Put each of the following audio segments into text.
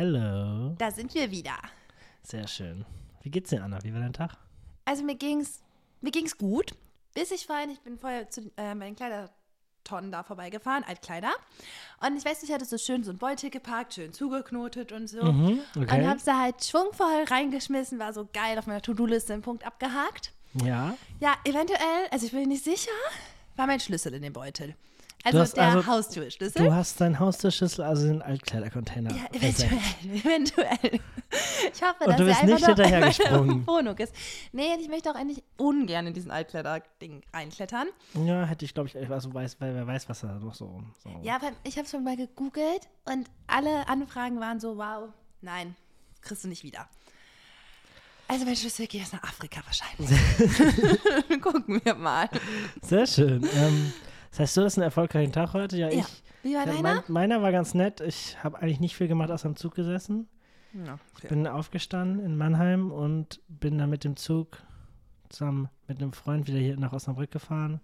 Hello. Da sind wir wieder. Sehr schön. Wie geht's dir, Anna? Wie war dein Tag? Also mir ging's, mir ging's gut, bis ich vorhin, ich bin vorher zu äh, meinen Kleidertonnen da vorbeigefahren, Altkleider. Und ich weiß nicht, ich hatte so schön so ein Beutel geparkt, schön zugeknotet und so. Mhm, okay. Und hab's da halt schwungvoll reingeschmissen, war so geil auf meiner To-Do-Liste einen Punkt abgehakt. Ja. Ja, eventuell, also ich bin nicht sicher, war mein Schlüssel in dem Beutel. Also der also- Haustürschlüssel. Du hast deinen Haustürschlüssel, also den Altkleidercontainer. Ja, versenkt. eventuell, eventuell. Ich hoffe, Und dass du er bist nicht hinterhergesprungen. Wohnung ist. Nee, ich möchte auch endlich ungern in diesen Altkleider-Ding reinklettern. Ja, hätte ich, glaube ich, also weiß, weil wer weiß, was da noch so. so. Ja, aber ich habe schon mal gegoogelt und alle Anfragen waren so, wow, nein, kriegst du nicht wieder. Also mein Schlüssel geht jetzt nach Afrika wahrscheinlich. Gucken wir mal. Sehr schön. ähm, das heißt, du hast einen erfolgreichen Tag heute? Ja, Ja. ich. Wie war deiner? mein, meiner war ganz nett. Ich habe eigentlich nicht viel gemacht, außer am Zug gesessen. Ja, okay. Bin aufgestanden in Mannheim und bin dann mit dem Zug zusammen mit einem Freund wieder hier nach Osnabrück gefahren.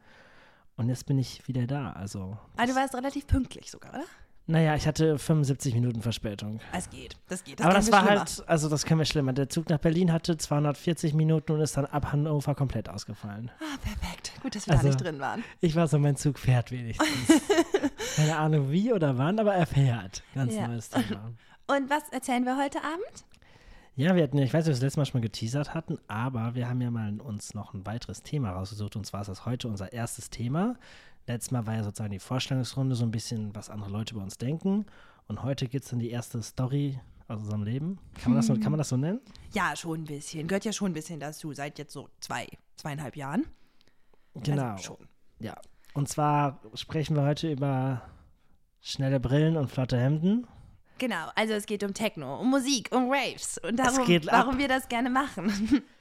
Und jetzt bin ich wieder da. Also, Ah, du warst relativ pünktlich sogar, oder? Naja, ich hatte 75 Minuten Verspätung. Es geht, das geht. Aber kann das war schlimmer. halt, also das können wir schlimmer. Der Zug nach Berlin hatte 240 Minuten und ist dann ab Hannover komplett ausgefallen. Ah, perfekt. Gut, dass wir Also- da nicht drin waren. Ich war so, mein Zug fährt wenigstens. Keine Ahnung wie oder wann, aber er fährt. Ganz Ja. neues Thema. Und was erzählen wir heute Abend? Ja, wir hatten ja, ich weiß nicht, ob wir das letzte Mal schon mal geteasert hatten, aber wir haben ja mal uns noch ein weiteres Thema rausgesucht und zwar ist das heute unser erstes Thema. Letztes Mal war ja sozusagen die Vorstellungsrunde, so ein bisschen, was andere Leute über uns denken. Und heute gibt es dann die erste Story aus unserem Leben. Kann man, das so, kann man das so nennen? Ja, schon ein bisschen. Gehört ja schon ein bisschen dazu. Seit jetzt so zwei, zweieinhalb Jahren. Genau. Also schon. Ja. Und zwar sprechen wir heute über schnelle Brillen und flotte Hemden. Genau, also es geht um Techno, um Musik, um Raves und darum, warum wir das gerne machen.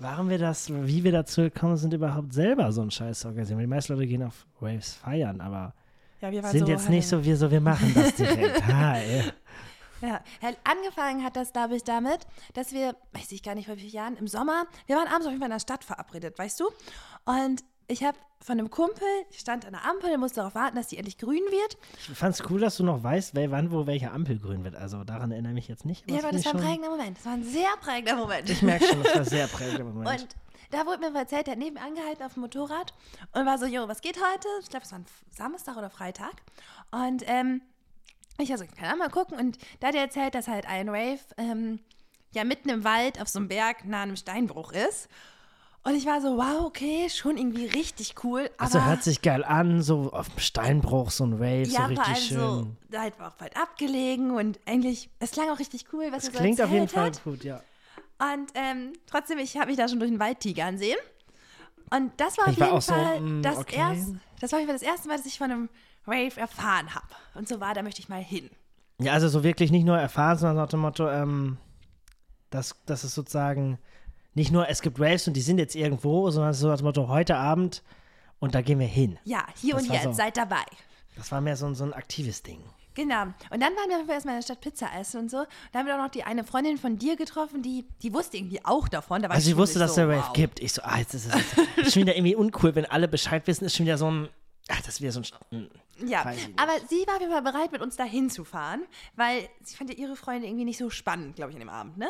Warum wir das, wie wir dazu gekommen sind, überhaupt selber so einen Scheiß zu organisieren. Weil die meisten Leute gehen auf Waves feiern, aber Ja, sind so, jetzt nicht so, wir so, wir machen das direkt. Hi. Ja, ja, angefangen hat das, glaube ich, damit, dass wir, weiß ich gar nicht, vor wie vielen Jahren, im Sommer, wir waren abends auf jeden Fall in der Stadt verabredet, weißt du? Und ich habe von einem Kumpel, ich stand an der Ampel, musste darauf warten, dass die endlich grün wird. Ich fand's cool, dass du noch weißt, wer, wann, wo welche Ampel grün wird. Also daran erinnere ich mich jetzt nicht. Ja, aber das war ein prägender Moment. Das war ein sehr prägender Moment. Ich merke schon, das war sehr prägend im Moment. Und da wurde mir erzählt, der hat neben angehalten auf dem Motorrad und war so, jo, was geht heute? Ich glaube, es war ein Samstag oder Freitag. Und ähm, ich also, keine Ahnung, mal gucken. Und da hat er erzählt, dass halt ein Rave ähm, ja mitten im Wald auf so einem Berg nah einem Steinbruch ist. Und ich war so, wow, okay, schon irgendwie richtig cool. Also hört sich geil an, so auf dem Steinbruch, so ein Rave, so ja, vor richtig allem schön. so, da halt auch weit abgelegen und eigentlich, es klang auch richtig cool, was er so klingt auf jeden Fall hat. gut, ja. Und ähm, trotzdem, ich habe mich da schon durch den Wald tigern sehen. Und das war auf Ich war jeden auch so, Fall mm, das, okay. erst, das war auf Fall das erste Mal, dass ich von einem Rave erfahren habe. Und so war, da möchte ich mal hin. Ja, also so wirklich nicht nur erfahren, sondern nach dem Motto, ähm, dass, dass es sozusagen nicht nur, es gibt Raves und die sind jetzt irgendwo, sondern so dem Motto, heute Abend und da gehen wir hin. Ja, hier Das und jetzt, so. seid dabei. Das war mehr so, ein- so ein aktives Ding. Genau. Und dann waren wir erstmal in der Stadt Pizza essen und so. Da haben wir auch noch die eine Freundin von dir getroffen, die, die wusste irgendwie auch davon. Da war Also ich wusste, dass so, der Rave wow. gibt. Ich so, ah, jetzt ist es jetzt, ist schon wieder irgendwie uncool, wenn alle Bescheid wissen, ist schon wieder so ein, ach, das wieder so ein, mm. Ja, aber sie war auf jeden Fall bereit, mit uns da hinzufahren, weil sie fand ja ihre Freunde irgendwie nicht so spannend, glaube ich, an dem Abend, ne?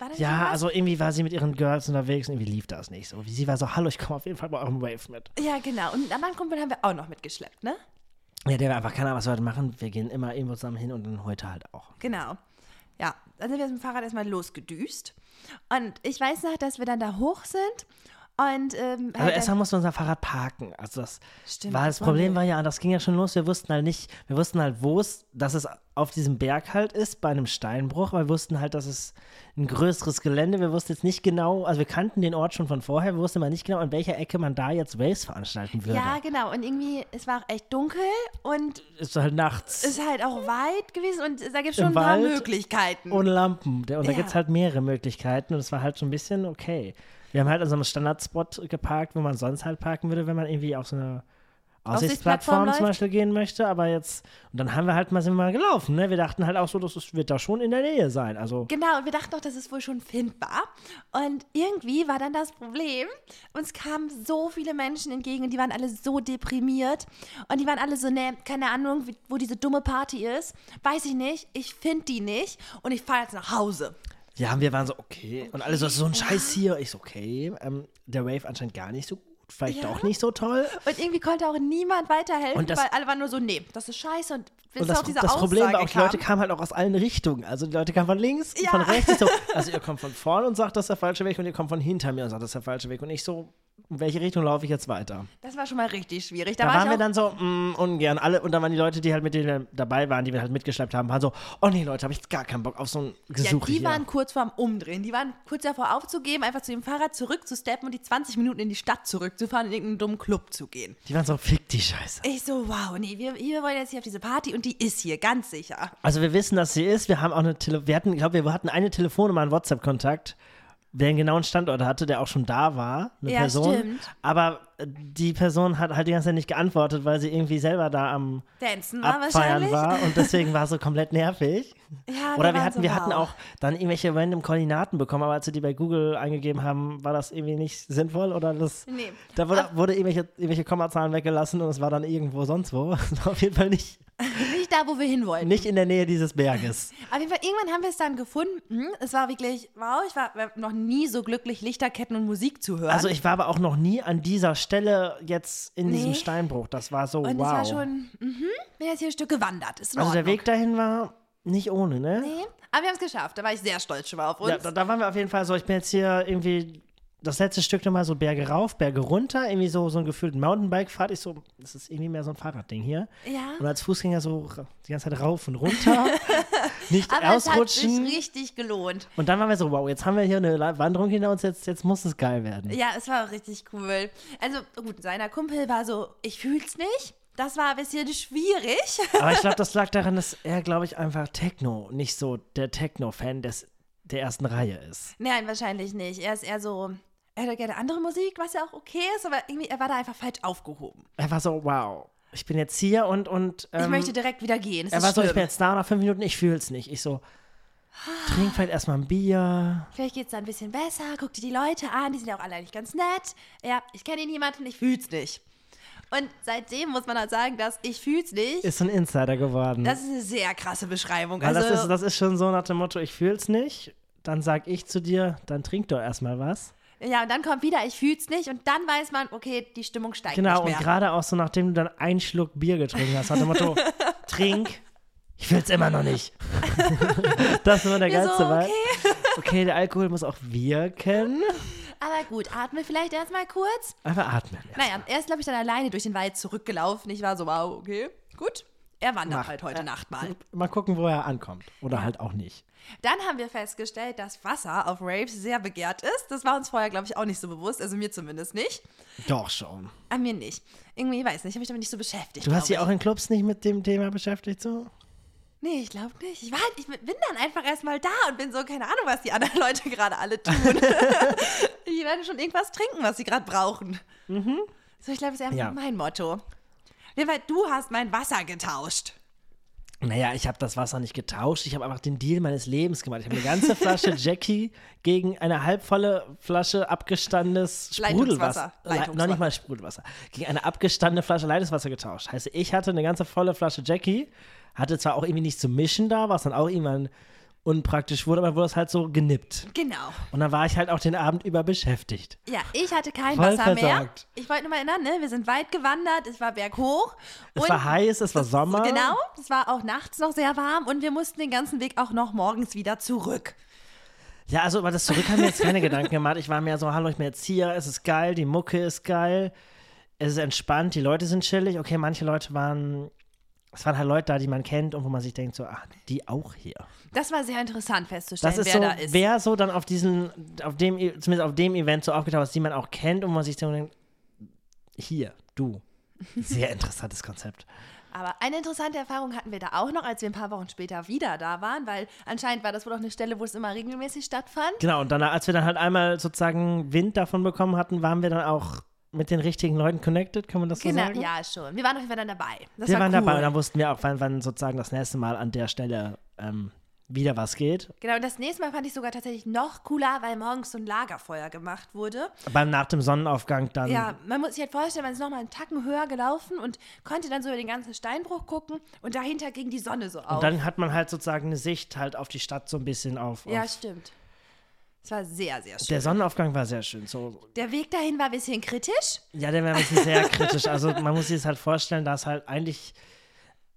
War Ja, irgendwas? also irgendwie war sie mit ihren Girls unterwegs und irgendwie lief das nicht so. Sie war so, hallo, ich komme auf jeden Fall bei eurem Rave mit. Ja, genau. Und einen anderen Kumpel haben wir auch noch mitgeschleppt, ne? Ja, der war einfach, keine Ahnung, was wir heute machen. Wir gehen immer irgendwo zusammen hin und dann heute halt auch. Genau. Ja, dann sind wir mit dem Fahrrad erstmal losgedüst. Und ich weiß noch, dass wir dann da hoch sind und ähm, Also halt erstmal mussten wir unser Fahrrad parken. Also das Stimmt, war das Problem war ja, das ging ja schon los. Wir wussten halt nicht, wir wussten halt, wo es, dass es auf diesem Berg halt ist, bei einem Steinbruch, aber wir wussten halt, dass es ein größeres Gelände. Wir wussten jetzt nicht genau, also wir kannten den Ort schon von vorher, wir wussten aber nicht genau, an welcher Ecke man da jetzt Raves veranstalten würde. ja, genau. Und irgendwie, es war auch echt dunkel und Ist halt nachts ist halt auch weit gewesen und da gibt es schon Im ein paar Wald Möglichkeiten. ohne Lampen. Und da Ja. gibt es halt mehrere Möglichkeiten und es war halt schon ein bisschen okay. Wir haben halt an so einem Standardspot geparkt, wo man sonst halt parken würde, wenn man irgendwie auf so einer Aussichtsplattform zum. Beispiel gehen möchte, aber jetzt, und dann haben wir halt mal, sind wir mal gelaufen, ne? Wir dachten halt auch so, das ist, wird da schon in der Nähe sein. Also, Genau, und wir dachten doch, das ist wohl schon findbar. Und irgendwie war dann das Problem, uns kamen so viele Menschen entgegen und die waren alle so deprimiert. Und die waren alle so, ne, keine Ahnung, wo diese dumme Party ist. Weiß ich nicht, ich finde die nicht und ich fahre jetzt nach Hause. Ja, und wir waren so, okay. Und alle so, so ein Scheiß hier. Ich so, okay. Ähm, der Rave anscheinend gar nicht so gut. Vielleicht Ja. doch nicht so toll. Und irgendwie konnte auch niemand weiterhelfen, Und das- weil alle waren nur so, nee, das ist scheiße. Und Und das, das Problem war Aussage auch, die Leute kam. kamen halt auch aus allen Richtungen. Also die Leute kamen von links, Ja. von rechts. So, also ihr kommt von vorne und sagt, das ist der falsche Weg und ihr kommt von hinter mir und sagt, das ist der falsche Weg. Und ich so, in welche Richtung laufe ich jetzt weiter? Das war schon mal richtig schwierig. Da, Da, war waren wir dann so, mm, ungern. Alle, und dann waren die Leute, die halt mit denen dabei waren, die wir halt mitgeschleppt haben, waren so, oh nee, Leute, habe ich jetzt gar keinen Bock auf so ein ja, Gesuch die hier. waren kurz vorm Umdrehen. Die waren kurz davor aufzugeben, einfach zu dem Fahrrad zurückzusteppen und die 20 Minuten in die Stadt zurückzufahren, in irgendeinen dummen Club zu gehen. die waren so, fick die Scheiße. Ich so, wow, nee, wir, wir wollen jetzt hier auf diese Party und die ist hier, ganz sicher. Also wir wissen, dass sie ist. Wir haben auch eine Tele wir hatten, ich glaube, wir hatten eine Telefonnummer, einen WhatsApp-Kontakt, der einen genauen Standort hatte, der auch schon da war, eine Ja, Person. stimmt. Aber äh, die Person hat halt die ganze Zeit nicht geantwortet, weil sie irgendwie selber da am Dancen war Abfeiern war und deswegen war so komplett nervig. Ja, Oder wir hatten, so, wir hatten auch dann irgendwelche random Koordinaten bekommen, aber als wir die bei Google eingegeben haben, war das irgendwie nicht sinnvoll oder das. Nee. Da wurde, wurde irgendwelche, irgendwelche Kommazahlen weggelassen und es war dann irgendwo sonst wo. Es war auf jeden Fall nicht, Nicht da, wo wir hin wollten. nicht in der Nähe dieses Berges. Auf jeden Fall, irgendwann haben wir es dann gefunden. Es war wirklich, wow, ich war noch nie so glücklich, Lichterketten und Musik zu hören. Also ich war aber auch noch nie an dieser Stelle jetzt in diesem Nee. Steinbruch. Das war so, und wow. es war schon, mhm, bin jetzt hier ein Stück gewandert. Ist also der. Weg dahin war nicht ohne, ne? Nee, aber wir haben es geschafft. Da war ich sehr stolz schon mal auf uns. Ja, da, da waren wir auf jeden Fall so, ich bin jetzt hier irgendwie das letzte Stück nochmal so Berge rauf, Berge runter, irgendwie so, so einen gefühlten Mountainbike-Fahrt. Ich so, das ist irgendwie mehr so ein Fahrradding hier. Ja. Und als Fußgänger so die ganze Zeit rauf und runter, nicht aber es hat ausrutschen. sich richtig gelohnt. Und dann waren wir so, wow, jetzt haben wir hier eine Wanderung hinter uns, jetzt, jetzt muss es geil werden. Ja, es war richtig cool. Also gut, seiner Kumpel war so, ich fühl's nicht. Das war ein bisschen schwierig. Aber ich glaube, das lag daran, dass er, glaube ich, einfach Techno, nicht so der Techno-Fan des, der ersten Reihe ist. Nein, wahrscheinlich nicht. Er ist eher so, er hätte gerne andere Musik, was ja auch okay ist, aber irgendwie, er war da einfach falsch aufgehoben. Er war so, wow, ich bin jetzt hier und, und ähm, Ich möchte direkt wieder gehen. Es er war so, ich schlimm. bin jetzt da nach fünf Minuten, ich fühl's nicht. Ich so, trink vielleicht erstmal ein Bier. Vielleicht geht's da ein bisschen besser. Guck dir die Leute an, die sind ja auch alle eigentlich ganz nett. Ja, ich kenne niemanden, ich fühl's nicht. Und seitdem muss man halt sagen, dass ich fühl's nicht. Ist ein Insider geworden. das ist eine sehr krasse Beschreibung. Weil Also, das, ist, das ist schon so nach dem Motto, ich fühl's nicht. Dann sag ich zu dir, dann trink doch erstmal was. Ja, und dann kommt wieder, ich fühl's nicht. Und dann weiß man, okay, die Stimmung steigt Genau, und gerade auch so, nachdem du dann einen Schluck Bier getrunken hast, nach dem Motto, trink, ich fühl's immer noch nicht. das war der Wir so, geilste Vibe. okay. Okay, der Alkohol muss auch wirken. Aber gut, atme vielleicht erstmal kurz. Einfach atmen. Naja, er ist, glaube ich, dann alleine durch den Wald zurückgelaufen. Ich war so, wow, okay, gut. Er wandert Mach. halt heute Äh, Nacht mal. Mal gucken, wo er ankommt. Oder halt auch nicht. Dann haben wir festgestellt, dass Wasser auf Raves sehr begehrt ist. Das war uns vorher, glaube ich, auch nicht so bewusst. Also mir zumindest nicht. Doch schon. An mir nicht. Irgendwie, weiß nicht, ich habe mich damit nicht so beschäftigt. Du hast dich auch in Clubs nicht mit dem Thema beschäftigt, so? ich. Nee, ich glaube nicht. Ich, war, halt- ich bin dann einfach erstmal da und bin so, keine Ahnung, was die anderen Leute gerade alle tun. die werden schon irgendwas trinken, was sie gerade brauchen. So, ich glaube, das ist einfach Ja. mein Motto. Du hast mein Wasser getauscht. Naja, ich habe das Wasser nicht getauscht. Ich habe einfach den Deal meines Lebens gemacht. Ich habe eine ganze Flasche Jackie gegen eine halbvolle Flasche abgestandenes Sprudelwasser. Leitungswasser. Le- Noch Leitungswasser. nicht mal Sprudelwasser. Gegen eine abgestandene Flasche Leitungswasser getauscht. Heißt, ich hatte eine ganze volle Flasche Jackie, hatte zwar auch irgendwie nichts zum Mischen da, was dann auch irgendwann unpraktisch wurde, aber wurde es halt so genippt. Genau. Und dann war ich halt auch den Abend über beschäftigt. Ja, ich hatte kein Voll Wasser mehr. versagt. Ich wollte nur mal erinnern, ne? wir sind weit gewandert, es war berghoch. Es war heiß, es war Sommer. Genau, es war auch nachts noch sehr warm und wir mussten den ganzen Weg auch noch morgens wieder zurück. Ja, also über das Zurück haben wir jetzt keine Gedanken gemacht. Ich war mehr so, hallo, ich bin jetzt hier, es ist geil, die Mucke ist geil, es ist entspannt, die Leute sind chillig. Okay, manche Leute waren, es waren halt Leute da, die man kennt und wo man sich denkt so, ach, die auch hier. Das war sehr interessant festzustellen, Das ist wer so, da ist. wer so dann auf diesen, auf dem, zumindest auf dem Event so aufgetaucht ist, die man auch kennt und wo man sich denkt, hier, du. Sehr interessantes Konzept. Aber eine interessante Erfahrung hatten wir da auch noch, als wir ein paar Wochen später wieder da waren, weil anscheinend war das wohl auch eine Stelle, wo es immer regelmäßig stattfand. Genau, und dann, als wir dann halt einmal sozusagen Wind davon bekommen hatten, waren wir dann auch mit den richtigen Leuten connected, kann man das so Genau, sagen? ja, schon. Wir waren auf jeden Fall dann dabei. Das wir war waren cool. dabei und dann wussten wir auch, wann, wann sozusagen das nächste Mal an der Stelle ähm, wieder was geht. Genau, und das nächste Mal fand ich sogar tatsächlich noch cooler, weil morgens so ein Lagerfeuer gemacht wurde. Beim nach dem Sonnenaufgang dann. Ja, man muss sich halt vorstellen, man ist nochmal einen Tacken höher gelaufen und konnte dann so über den ganzen Steinbruch gucken und dahinter ging die Sonne so auf. Und dann hat man halt sozusagen eine Sicht halt auf die Stadt so ein bisschen auf. ja, auf. stimmt. Es war sehr, sehr schön. Der Sonnenaufgang war sehr schön. So, Der Weg dahin war ein bisschen kritisch. ja, der war ein bisschen sehr kritisch. Also man muss sich das halt vorstellen, dass halt eigentlich,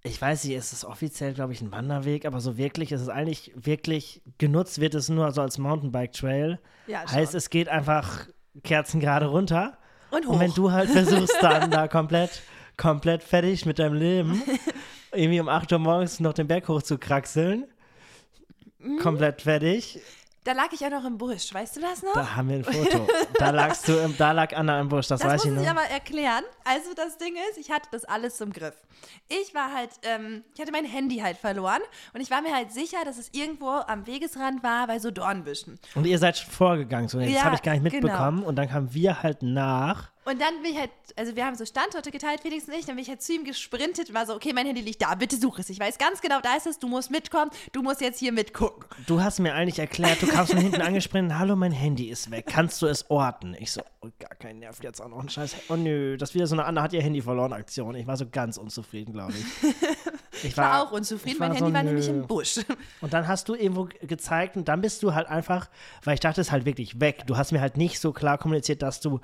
ich weiß nicht, es ist offiziell, glaube ich, ein Wanderweg, aber so wirklich ist es eigentlich wirklich genutzt wird es nur so als Mountainbike-Trail. Ja, heißt, es geht einfach kerzengerade runter. Und hoch. Und wenn du halt versuchst, dann da komplett, komplett fertig mit deinem Leben, irgendwie um 8 Uhr morgens noch den Berg hoch zu kraxeln, Mhm. komplett fertig, da lag ich auch noch im Busch, weißt du das noch? da haben wir ein Foto. Da lagst du, im, da lag Anna im Busch, das, Das weiß muss ich ich noch. aber erklären. Also das Ding ist, ich hatte das alles im Griff. Ich war halt, ähm, ich hatte mein Handy halt verloren und ich war mir halt sicher, dass es irgendwo am Wegesrand war bei so Dornbüschen. Und ihr seid schon vorgegangen, so, das Ja, habe ich gar nicht genau. mitbekommen. Und dann kamen wir halt nach. Und dann bin ich halt, also wir haben so Standorte geteilt, Felix und ich, dann bin ich halt zu ihm gesprintet und war so, okay, mein Handy liegt da, bitte such es. Ich weiß ganz genau, da ist es, du musst mitkommen, du musst jetzt hier mitgucken. Du hast mir eigentlich erklärt, du kamst von hinten angesprintet, hallo, mein Handy ist weg, kannst du es orten? Ich so, oh, gar kein Nerv, jetzt auch noch ein Scheiß. Oh nö, das ist wieder so eine Anna hat ihr Handy verloren Aktion. Ich war so ganz unzufrieden, glaube ich. Ich Ich war auch unzufrieden, mein war Handy so, war nämlich im Busch. Und dann hast du irgendwo ge- gezeigt und dann bist du halt einfach, weil ich dachte, es ist halt wirklich weg. Du hast mir halt nicht so klar kommuniziert, dass du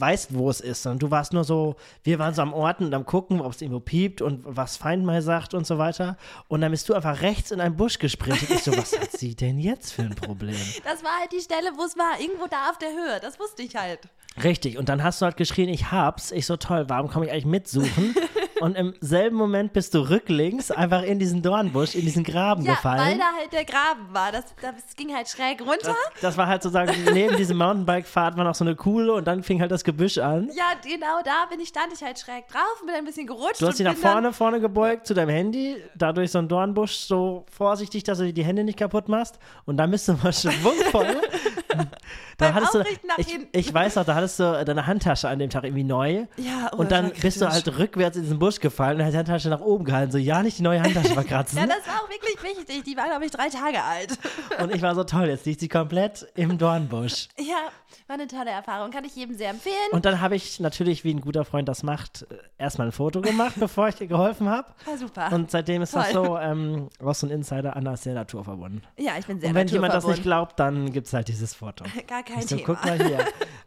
weißt, wo es ist, sondern du warst nur so, wir waren so am Orten und am gucken, ob es irgendwo piept und was Feind mal sagt und so weiter. Und dann bist du einfach rechts in einen Busch gesprintet. Ich so, was hat sie denn jetzt für ein Problem? Das war halt die Stelle, wo es war, irgendwo da auf der Höhe, das wusste ich halt. Richtig, und dann hast du halt geschrien, ich hab's. Ich so, toll, warum komme ich eigentlich mitsuchen? und im selben Moment bist du rücklings einfach in diesen Dornbusch, in diesen Graben Ja, gefallen. weil da halt der Graben war, das, das ging halt schräg runter. Das, das war halt sozusagen, neben diesem Mountainbike-Fahrt war noch so eine Kuhle und dann fing halt das Gebüsch an. Ja, genau da bin ich, stand ich halt schräg drauf und bin ein bisschen gerutscht. Du hast dich nach vorne, vorne gebeugt zu deinem Handy, dadurch so ein Dornbusch so vorsichtig, dass du dir die Hände nicht kaputt machst und dann bist du mal schwungvoll. Beim hattest du, ich, ich weiß noch, da hattest du deine Handtasche an dem Tag irgendwie neu. Ja, oh, und dann bist du halt rückwärts in diesen Busch gefallen und hast die Handtasche nach oben gehalten. So, ja, nicht die neue Handtasche verkratzen. Ja, das war auch wirklich wichtig. Die war, glaube ich, drei Tage alt. und ich war so toll, jetzt liegt sie komplett im Dornbusch. Ja, war eine tolle Erfahrung. Kann ich jedem sehr empfehlen. Und dann habe ich natürlich, wie ein guter Freund das macht, äh, erstmal ein Foto gemacht, bevor ich dir geholfen habe. war super. Und seitdem ist das Toll. so, ähm, so ein Insider, Anna ist sehr naturverbunden. ja, ich bin sehr Und wenn jemand das nicht glaubt, dann gibt es halt dieses Foto. Gar kein Ich so, Thema. guck mal hier.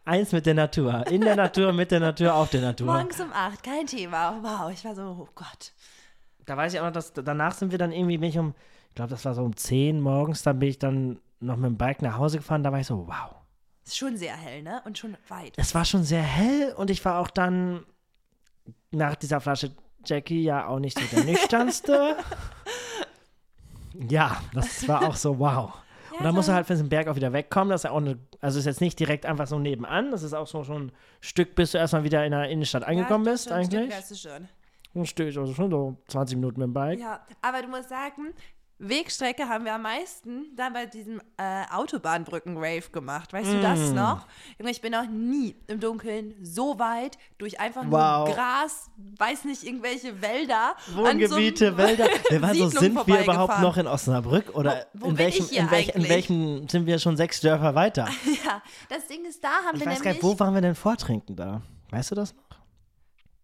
Eins mit der Natur. In der Natur, mit der Natur, auf der Natur. Morgens um acht, kein Thema. Wow, ich war so, oh Gott. Da weiß ich auch noch, dass danach sind wir dann irgendwie, bin ich um, ich glaube, das war so um 10 morgens, dann bin ich dann noch mit dem Bike nach Hause gefahren. Da war ich so, wow. Ist schon sehr hell, ne? Und schon weit. Es war schon sehr hell und ich war auch dann nach dieser Flasche Jackie ja auch nicht so der nüchternste. ja, das war auch so, wow. Und dann musst du halt von diesem Berg auch wieder wegkommen. Das ist ja auch eine, also ist jetzt nicht direkt einfach so nebenan. Das ist auch so schon ein Stück, bis du erstmal wieder in der Innenstadt angekommen ja, bist, schon ein Stück eigentlich. wärst du schon. Ein Stück, also schon so 20 Minuten mit dem Bike. Ja, aber du musst sagen, Wegstrecke haben wir am meisten dann bei diesem äh, Autobahnbrücken-Rave gemacht. Weißt du Mm. das noch? Ich bin noch nie im Dunkeln so weit durch einfach Wow. nur Gras, weiß nicht, irgendwelche Wälder. so Wohngebiete, einem- Wälder. Wir waren so, sind wir überhaupt noch in Osnabrück? Oder Wo- wo in, welchem, in, welch, in welchem sind wir schon sechs Dörfer weiter? Ja, das Ding ist, da haben Ich wir weiß gar nämlich nicht, wo waren wir denn vortrinken da? Weißt du das noch?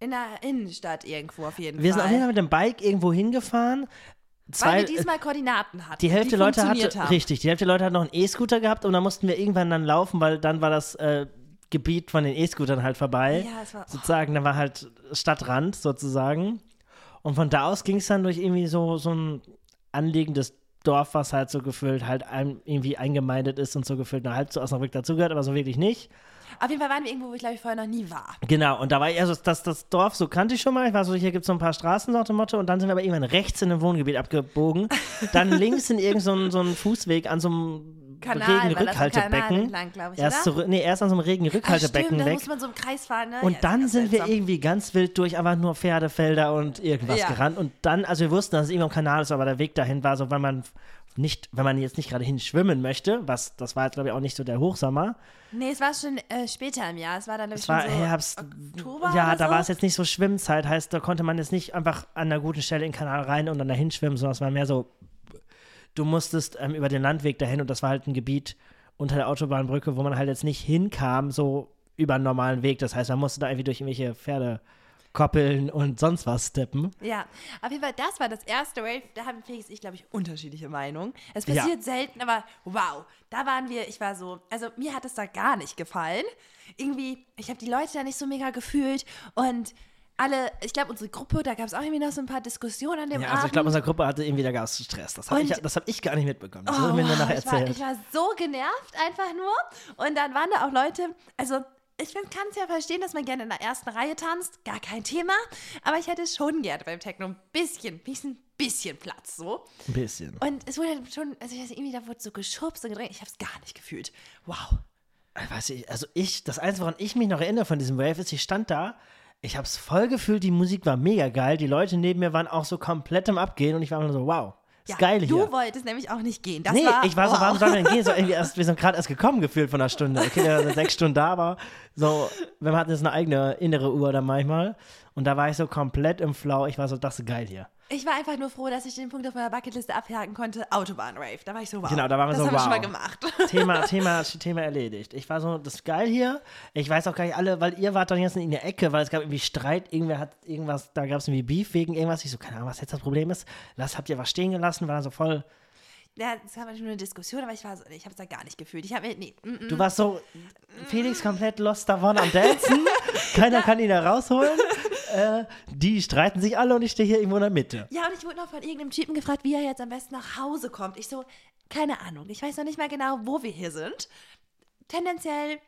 in der Innenstadt irgendwo auf jeden Wir sind auf Fall. jeden Fall mit dem Bike irgendwo hingefahren. Weil Zwei, wir diesmal Koordinaten hatten. die Hälfte die Leute hatte, haben. richtig, die Hälfte Leute hat noch einen E-Scooter gehabt und dann mussten wir irgendwann dann laufen, weil dann war das äh, Gebiet von den E-Scootern halt vorbei. Ja, es war, Sozusagen, da war halt Stadtrand sozusagen. Und von da aus ging es dann durch irgendwie so, so ein anliegendes Dorf, was halt so gefüllt halt ein, irgendwie eingemeindet ist und so gefüllt nur halb zu Osnabrück dazugehört, aber so wirklich nicht. Auf jeden Fall waren wir irgendwo, wo ich glaube ich vorher noch nie war. Genau, und da war ich, also das, das Dorf, so kannte ich schon mal. Ich war so, hier gibt es so ein paar Straßen nach dem Motto. Und dann sind wir aber irgendwann rechts in ein Wohngebiet abgebogen. Dann links in irgendeinen so, einen- so einen Fußweg an so einem Kanal, Regenrückhaltebecken. entlang, ich, Erst, nee, erst an so einem Regenrückhaltebecken weg. muss man so im Kreis fahren, ne? Und Ja, dann sind wir seltsam. irgendwie ganz wild durch einfach nur Pferdefelder und irgendwas Ja. gerannt. Und dann, also wir wussten, dass es irgendwo am Kanal ist, aber der Weg dahin war so, weil man nicht, wenn man jetzt nicht gerade hinschwimmen möchte, was, das war jetzt glaube ich auch nicht so der Hochsommer. Nee, es war schon äh, später im Jahr. Es war dann, glaube ich, Es war schon so Herbst. Oktober ja, da so. war es jetzt nicht so Schwimmzeit, heißt, da konnte man jetzt nicht einfach an einer guten Stelle in den Kanal rein und dann dahin schwimmen, sondern es war mehr so, du musstest ähm, über den Landweg dahin und das war halt ein Gebiet unter der Autobahnbrücke, wo man halt jetzt nicht hinkam, so über einen normalen Weg. Das heißt, man musste da irgendwie durch irgendwelche Pferdekoppeln und sonst was steppen. Ja, auf jeden Fall, das war das erste Rave. Da haben Felix ich, glaube ich, unterschiedliche Meinungen. Es Ja. passiert selten, aber wow, da waren wir, ich war so, also mir hat es da gar nicht gefallen. Irgendwie, ich habe die Leute da nicht so mega gefühlt und alle, ich glaube, unsere Gruppe, da gab es auch irgendwie noch so ein paar Diskussionen an dem Ja, Abend. also ich glaube, unsere Gruppe hatte irgendwie, da gab es Stress. Das habe ich, das hab ich gar nicht mitbekommen. Das Oh, mir nur nachher ich, war, erzählt. ich war so genervt einfach nur. Und dann waren da auch Leute, also ich kann es ja verstehen, dass man gerne in der ersten Reihe tanzt, gar kein Thema. Aber ich hätte schon gerne beim Techno ein bisschen, bisschen, bisschen Platz so. Ein bisschen. Und es wurde dann schon, also ich weiß irgendwie, da wurde so geschubst und gedrängt. Ich habe es gar nicht gefühlt. Wow. Ich weiß nicht, also ich, das Einzige, woran ich mich noch erinnere von diesem Rave, ist, ich stand da, ich habe es voll gefühlt, die Musik war mega geil, die Leute neben mir waren auch so komplett im Abgehen und ich war immer so, wow, ist geil hier. Du wolltest nämlich auch nicht gehen. Das nee, war, ich war so, warum sollen wir denn gehen? So irgendwie erst, wir sind gerade erst gekommen gefühlt von einer Stunde. Okay, wir sind sechs Stunden da, aber so, wir hatten jetzt eine eigene innere Uhr dann manchmal. Und da war ich so komplett im Flow. Ich war so, das ist geil hier. Ich war einfach nur froh, dass ich den Punkt auf meiner Bucketliste abhaken konnte. Autobahn-Rave. Da war ich so, wow. Genau, da waren wir das so, haben wir schon wow. mal gemacht. Thema, Thema, Thema erledigt. Ich war so, das ist geil hier. Ich weiß auch gar nicht alle, weil ihr wart dann jetzt in der Ecke, weil es gab irgendwie Streit, irgendwer hat irgendwas, da gab es irgendwie Beef wegen irgendwas. Ich so, keine Ahnung, was jetzt das Problem ist. Lass, habt ihr was stehen gelassen? War so voll. Ja, es gab nur eine Diskussion, aber ich war so, ich habe es da gar nicht gefühlt. Ich habe nee, mm, mm. Du warst so, Felix komplett lost davon am Dancen. Keiner kann ihn da rausholen. Äh, die streiten sich alle und ich stehe hier irgendwo in der Mitte. Ja, und ich wurde noch von irgendeinem Typen gefragt, wie er jetzt am besten nach Hause kommt. Ich so, keine Ahnung. Ich weiß noch nicht mal genau, wo wir hier sind. Tendenziell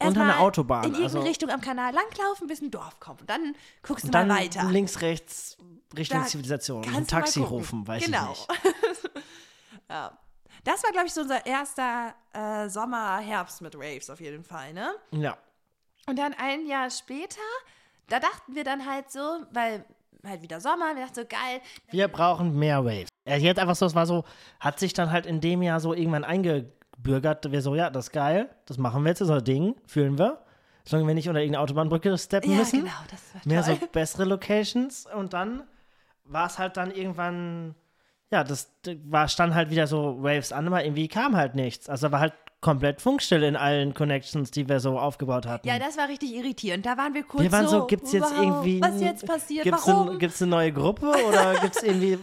Unter einer Autobahn, In irgendeine also- Richtung am Kanal langlaufen, bis ein Dorf kommt. Und dann guckst du dann mal weiter. links, rechts, Richtung Da Zivilisation. Ein Taxi rufen, weiß genau. ich nicht. ja. Das war, glaube ich, so unser erster äh, Sommer, Herbst mit Raves auf jeden Fall, ne? Ja. Und dann ein Jahr später, da dachten wir dann halt so, weil halt wieder Sommer, wir dachten so, geil, Wir brauchen mehr Waves. Er jetzt einfach so, es war so, hat sich dann halt in dem Jahr so irgendwann eingebürgert. Wir so, ja, das ist geil, das machen wir jetzt, das ist unser Ding, fühlen wir. Solange wir nicht unter irgendeine Autobahnbrücke steppen ja, müssen. genau, das war Mehr toll. so bessere Locations. Und dann war es halt dann irgendwann, ja, das war, stand halt wieder so Waves an, aber irgendwie kam halt nichts. Also war halt komplett Funkstille in allen Connections, die wir so aufgebaut hatten. Ja, das war richtig irritierend. Da waren wir kurz wir waren so, so, gibt's jetzt wow, irgendwie. was jetzt passiert, gibt's warum? Ein, gibt's eine neue Gruppe oder gibt's irgendwie,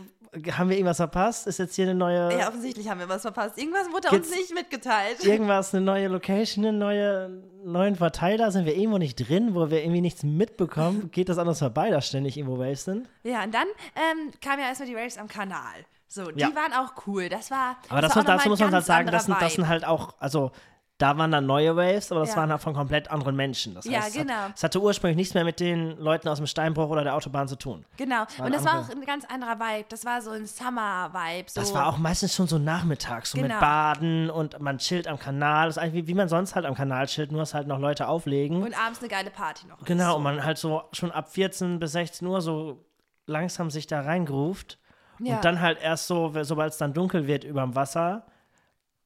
haben wir irgendwas verpasst? Ist jetzt hier eine neue. ja, offensichtlich haben wir was verpasst. Irgendwas wurde Gibt's uns nicht mitgeteilt. irgendwas, eine neue Location, einen neue, neuen Verteiler, sind wir irgendwo nicht drin, wo wir irgendwie nichts mitbekommen? Geht das an uns vorbei, dass ständig irgendwo Waves sind? Ja, und dann ähm, kamen ja erstmal die Raves am Kanal. So, die Ja. waren auch cool. Das war. Aber das, war muss, auch noch dazu muss man halt sagen, das sind, das sind halt auch, also da waren dann neue Waves, aber das Ja. waren halt von komplett anderen Menschen. Das Ja, heißt, genau. Es, hat, es hatte ursprünglich nichts mehr mit den Leuten aus dem Steinbruch oder der Autobahn zu tun. Genau. waren Und das war andere- auch ein ganz anderer Vibe. Das war so ein Summer-Vibe. So. Das war auch meistens schon so nachmittags, so mit Genau. Baden und man chillt am Kanal. Das ist eigentlich wie, wie man sonst halt am Kanal chillt, nur dass halt noch Leute auflegen. Und abends eine geile Party noch. ist. genau, So. und man halt so schon ab 14 bis 16 Uhr so langsam sich da reingruft. Ja. Und dann halt erst so, sobald es dann dunkel wird überm Wasser,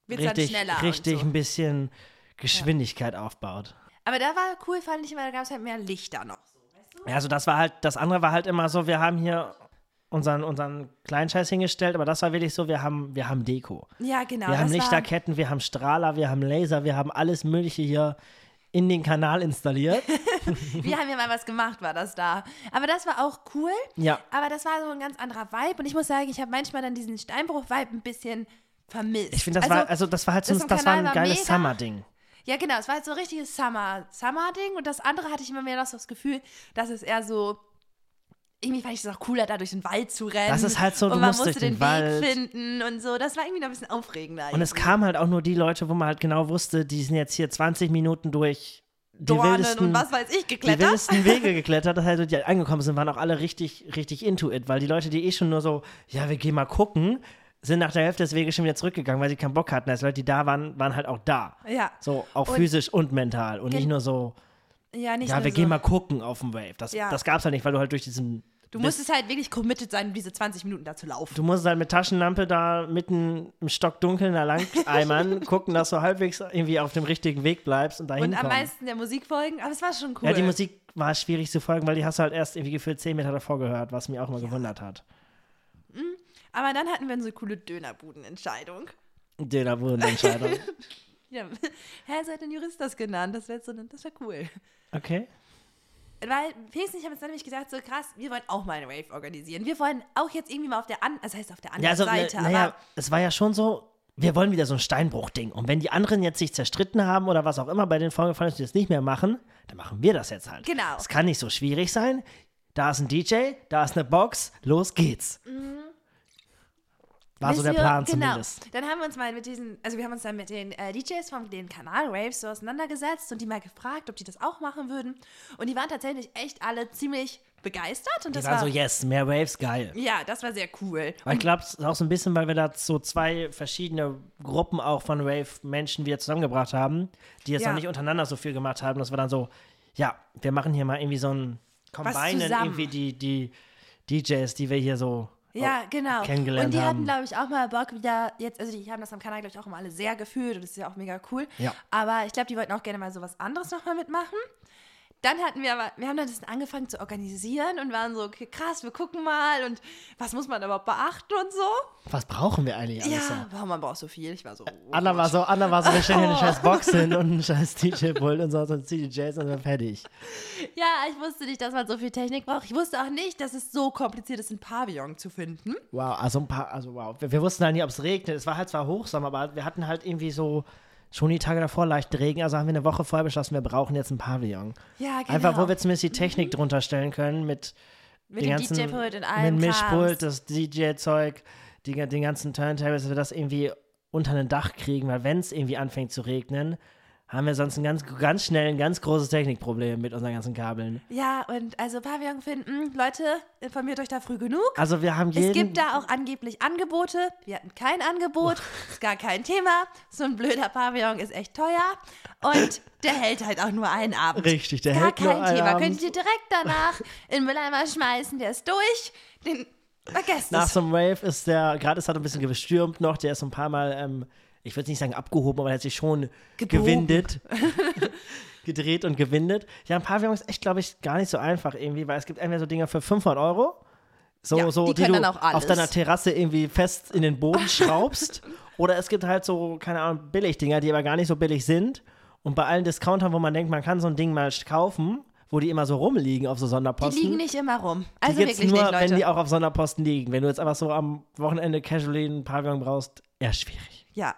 Wird's dann richtig, schneller. richtig so. ein bisschen Geschwindigkeit aufbaut. Aber da war cool, fand ich immer, da gab es halt mehr Lichter noch. Ja, also das war halt, das andere war halt immer so, wir haben hier unseren, unseren kleinen Scheiß hingestellt, aber das war wirklich so, wir haben, wir haben Deko. Ja, genau. wir haben Lichterketten, wir haben Strahler, wir haben Laser, wir haben alles Mögliche hier in den Kanal installiert. wir haben ja mal was gemacht, war das da. Aber das war auch cool. ja. Aber das war so ein ganz anderer Vibe. Und ich muss sagen, ich habe manchmal dann diesen Steinbruch-Vibe ein bisschen vermisst. Ich finde, das war, also das war halt so, das das, war ein geiles. Summer-Ding. Ja, genau. Es war halt so ein richtiges Summer- Summer-Ding. und das andere hatte ich immer mehr noch so das Gefühl, dass es eher so. Irgendwie fand ich es auch cooler, da durch den Wald zu rennen. Das ist halt so, du und man musst musste durch den den Wald. Weg finden und so. Das war irgendwie noch ein bisschen aufregender. Und es irgendwie. kamen halt auch nur die Leute, wo man halt genau wusste, die sind jetzt hier 20 Minuten durch die Dornen wildesten, und was weiß ich die geklettert. wildesten Wege geklettert. Das heißt, die halt angekommen sind, waren auch alle richtig, richtig into it, weil die Leute, die eh schon nur so, ja, wir gehen mal gucken, sind nach der Hälfte des Weges schon wieder zurückgegangen, weil sie keinen Bock hatten. Also Leute, die da waren, waren halt auch da. Ja. So, auch Und- physisch und mental. Und nicht nur so, Ja, nicht ja, wir so. gehen mal gucken auf dem Wave. Das, Ja. das gab's halt nicht, weil du halt durch diesen. Du musstest halt wirklich committed sein, um diese 20 Minuten da zu laufen. Du musst halt mit Taschenlampe da mitten im Stockdunkeln da lang eimern, gucken, dass du halbwegs irgendwie auf dem richtigen Weg bleibst und dahin Und am meisten der Musik folgen, aber es war schon cool. Ja, die Musik war schwierig zu folgen, weil die hast du halt erst irgendwie gefühlt 10 Meter davor gehört, was mich auch mal gewundert hat. Aber dann hatten wir eine coole Dönerbudenentscheidung. Dönerbodenentscheidung. Ja, Hä, hat ein Jurist das genannt. Das wäre so, das wär cool. Okay. Weil Felix und ich haben jetzt dann nämlich gesagt, so krass, wir wollen auch mal eine Rave organisieren. Wir wollen auch jetzt irgendwie mal auf der anderen, das heißt auf der Ja, anderen also, Seite, naja, es war ja schon so, wir wollen wieder so ein Steinbruch-Ding. Und wenn die anderen jetzt sich zerstritten haben oder was auch immer bei den vorgefallen ist, die das nicht mehr machen, dann machen wir das jetzt halt. Genau. Es kann nicht so schwierig sein. Da ist ein DJ, da ist eine Box, los geht's. War so der Plan genau. zumindest. Dann haben wir uns mal mit diesen, also wir haben uns dann mit den äh, DJs von den Kanal Raves so auseinandergesetzt und die mal gefragt, ob die das auch machen würden. Und die waren tatsächlich echt alle ziemlich begeistert und Die das waren war so, yes, mehr Waves, geil. ja, das war sehr cool. Aber ich glaube, es ist auch so ein bisschen, weil wir da so zwei verschiedene Gruppen auch von Rave-Menschen wieder zusammengebracht haben, die jetzt Ja. noch nicht untereinander so viel gemacht haben. Das war dann so, ja, wir machen hier mal irgendwie so ein Combinen, irgendwie die, die DJs, die wir hier so Ja, genau. kennengelernt und die haben. hatten, glaube ich, auch mal Bock wieder jetzt, also die haben das am Kanal, glaube ich, auch immer alle sehr gefühlt und das ist ja auch mega cool. Ja. Aber ich glaube, die wollten auch gerne mal sowas anderes nochmal mitmachen. Dann hatten wir aber, wir haben dann das angefangen zu organisieren und waren so, okay, krass, wir gucken mal und was muss man überhaupt beachten und so. Was brauchen wir eigentlich alles so? Ja, warum man braucht so viel. Ich war so, oh Anna war so, Anna war so, wir stellen hier eine scheiß Box hin und einen scheiß DJ-Pult und so, und CDJs und dann fertig. Ja, ich wusste nicht, dass man so viel Technik braucht. Ich wusste auch nicht, dass es so kompliziert ist, ein Pavillon zu finden. Wow, also ein paar, also wow. Wir, wir wussten halt nicht, ob es regnet. Es war halt zwar Hochsommer, aber wir hatten halt irgendwie so schon die Tage davor leichten Regen. Also haben wir eine Woche vorher beschlossen, wir brauchen jetzt ein Pavillon. Ja, genau. Einfach, wo wir zumindest die Technik drunter stellen können mit, Mit den dem ganzen, DJ-Pult und mit allem dem Mischpult, das DJ-Zeug, die, den ganzen Turntables, dass wir das irgendwie unter ein Dach kriegen, weil wenn es irgendwie anfängt zu regnen, haben wir sonst ein ganz, ganz schnell ein ganz großes Technikproblem mit unseren ganzen Kabeln. Ja, und also Pavillon finden, Leute, informiert euch da früh genug. Also wir haben jeden... Es gibt da auch angeblich Angebote. Wir hatten kein Angebot, ist gar kein Thema. So ein blöder Pavillon ist echt teuer. Und der hält halt auch nur einen Abend. Richtig, der Gar hält nur kein einen Thema. Abend. Könnt ihr direkt danach in den Mülleimer schmeißen, der ist durch. Den vergesst Nach es. so einem Rave ist der, gerade ist er ein bisschen gestürmt noch, der ist ein paar Mal, ähm, ich würde nicht sagen abgehoben, aber er hat sich schon Gebogen. gewindet. gedreht und gewindet. Ja, ein Pavillon ist echt, glaube ich, gar nicht so einfach irgendwie, weil es gibt entweder so Dinge für 500 Euro, so, Ja, so die die, du auf deiner Terrasse irgendwie fest in den Boden schraubst. Oder es gibt halt so, keine Ahnung, Billigdinger, die aber gar nicht so billig sind. Und bei allen Discountern, wo man denkt, man kann so ein Ding mal kaufen, wo die immer so rumliegen auf so Die Sonderposten. liegen nicht immer rum. Also die wirklich nur, nicht, Leute. wenn die auch auf Sonderposten liegen. Wenn du jetzt einfach so am Wochenende casually einen Pavillon brauchst, eher schwierig. Ja.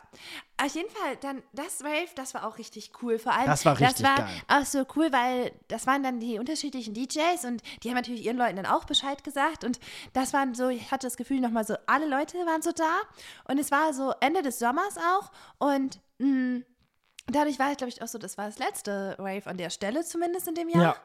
Auf jeden Fall, dann das Rave, das war auch richtig cool. Vor allem, Das war richtig das war geil. auch so cool, weil das waren dann die unterschiedlichen DJs und die haben natürlich ihren Leuten dann auch Bescheid gesagt. Und das waren so, ich hatte das Gefühl, nochmal so, alle Leute waren so da. Und es war so Ende des Sommers auch. Und mh, dadurch war es, glaube ich, auch so, das war das letzte Rave an der Stelle, zumindest in dem Jahr.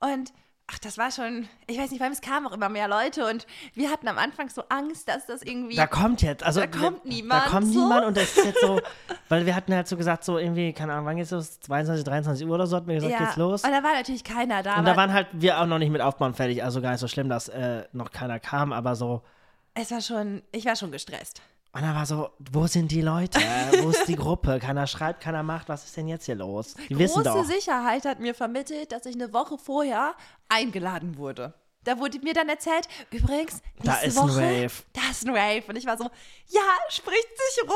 Und ach, das war schon, ich weiß nicht, weil es kamen auch immer mehr Leute und wir hatten am Anfang so Angst, dass das irgendwie. Da kommt jetzt, also Da kommt niemand Da kommt so. niemand und das ist jetzt so, weil wir hatten halt so gesagt, so irgendwie, keine Ahnung, wann geht's los? 22, 23 Uhr oder so, hatten wir gesagt, ja, geht's los. Und da war natürlich keiner da. Und da waren halt wir auch noch nicht mit Aufbauen fertig, also gar nicht so schlimm, dass äh, noch keiner kam, aber so, es war schon, ich war schon gestresst. Und da war so, wo sind die Leute? wo ist die Gruppe? Keiner schreibt, keiner macht, was ist denn jetzt hier los? Die wissen Große. Sicherheit hat mir vermittelt, dass ich eine Woche vorher eingeladen wurde. Da wurde mir dann erzählt, übrigens, Da ist ein Woche, Rave. Da ist ein Rave. Und ich war so, ja, spricht sich rum.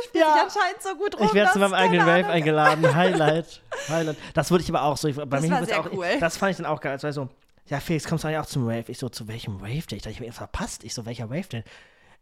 Es spielt Ja. sich anscheinend so gut rum. Ich werde zu meinem eigenen Rave Ahnung- eingeladen. Highlight. Highlight. Das wurde ich aber auch so. Ich, bei Das mir war sehr auch, cool. Das fand ich dann auch geil. Es war so, ja, Felix, kommst du eigentlich auch zum Rave? Ich so, zu welchem Rave denn? Ich dachte, ich habe ihn verpasst. Ich so, welcher Rave denn?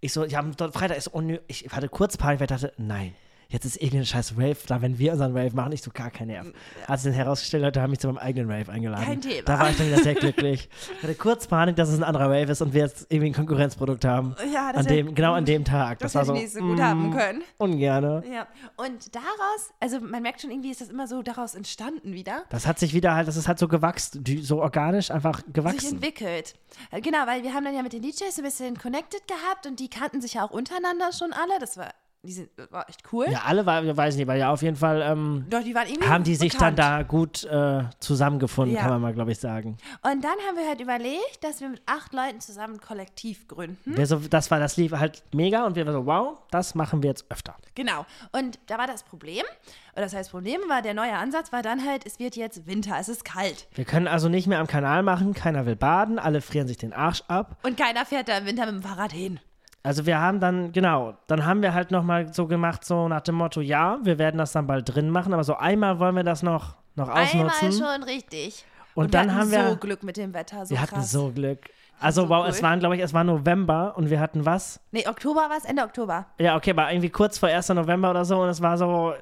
Ich so, ja, Freitag ist so, unnö- ich hatte kurz Panik, weil ich dachte, nein, jetzt ist irgendein scheiß Rave da, wenn wir unseren Rave machen, ich so gar keinen Nerv. Hat sich dann herausgestellt, Leute haben mich zu meinem eigenen Rave eingeladen. Kein Thema. Da war ich dann wieder sehr glücklich. Ich hatte kurz Panik, dass es ein anderer Rave ist und wir jetzt irgendwie ein Konkurrenzprodukt haben. Ja, das an dem, genau an dem Tag. Das, Das, war hätte so, ich nicht so gut mm, haben können. Ungerne. Ja, und daraus, also man merkt schon irgendwie, ist das immer so daraus entstanden wieder. Das hat sich wieder halt, das ist halt so gewachsen, so organisch einfach sich gewachsen. entwickelt. Äh, Genau, weil wir haben dann ja mit den DJs ein bisschen connected gehabt und die kannten sich ja auch untereinander schon alle. Das war, die sind, das war echt cool. Ja, alle, war, ich weiß nicht, weil ja auf jeden Fall ähm, Doch, die waren irgendwie haben die sich dann bekannt. da gut äh, zusammengefunden, Ja. kann man mal, glaube ich, sagen. Und dann haben wir halt überlegt, dass wir mit acht Leuten zusammen ein Kollektiv gründen. Wir so, das war, das lief halt mega und wir waren so, wow, das machen wir jetzt öfter. Genau. Und da war das Problem, oder das heißt Problem war, der neue Ansatz war dann halt, es wird jetzt Winter, es ist kalt. Wir können also nicht mehr am Kanal machen, keiner will baden, alle frieren sich den Arsch ab. Und keiner fährt da im Winter mit dem Fahrrad hin. Also wir haben dann, genau, dann haben wir halt nochmal so gemacht, so nach dem Motto, ja, wir werden das dann bald drin machen, aber so einmal wollen wir das noch, noch ausnutzen. Einmal schon richtig. Und wir dann hatten haben wir- so Glück mit dem Wetter, so wir hatten krass. so Glück. Also so wow, cool. es waren, glaube ich, es war November und wir hatten was? Nee, Oktober war es, Ende Oktober. Ja, okay, war irgendwie kurz vor 1. November oder so und es war so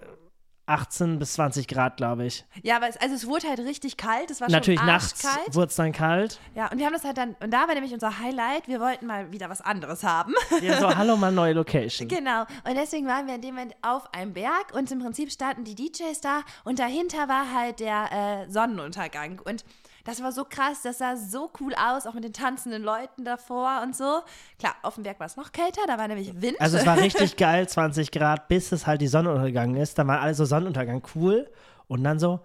18 bis 20 Grad, glaube ich. Ja, aber es, also es wurde halt richtig kalt. Es war Natürlich schon nachts wurde es dann kalt. Ja, und wir haben das halt dann, und da war nämlich unser Highlight, wir wollten mal wieder was anderes haben. Ja, so, hallo, mal neue Location. genau. Und deswegen waren wir in dem Moment auf einem Berg und im Prinzip standen die DJs da und dahinter war halt der äh, Sonnenuntergang. Und das war so krass, das sah so cool aus, auch mit den tanzenden Leuten davor und so. Klar, auf dem Berg war es noch kälter, da war nämlich Wind. Also es war richtig geil, 20 Grad, bis es halt die Sonne untergegangen ist. Da war alles so Sonnenuntergang cool und dann so,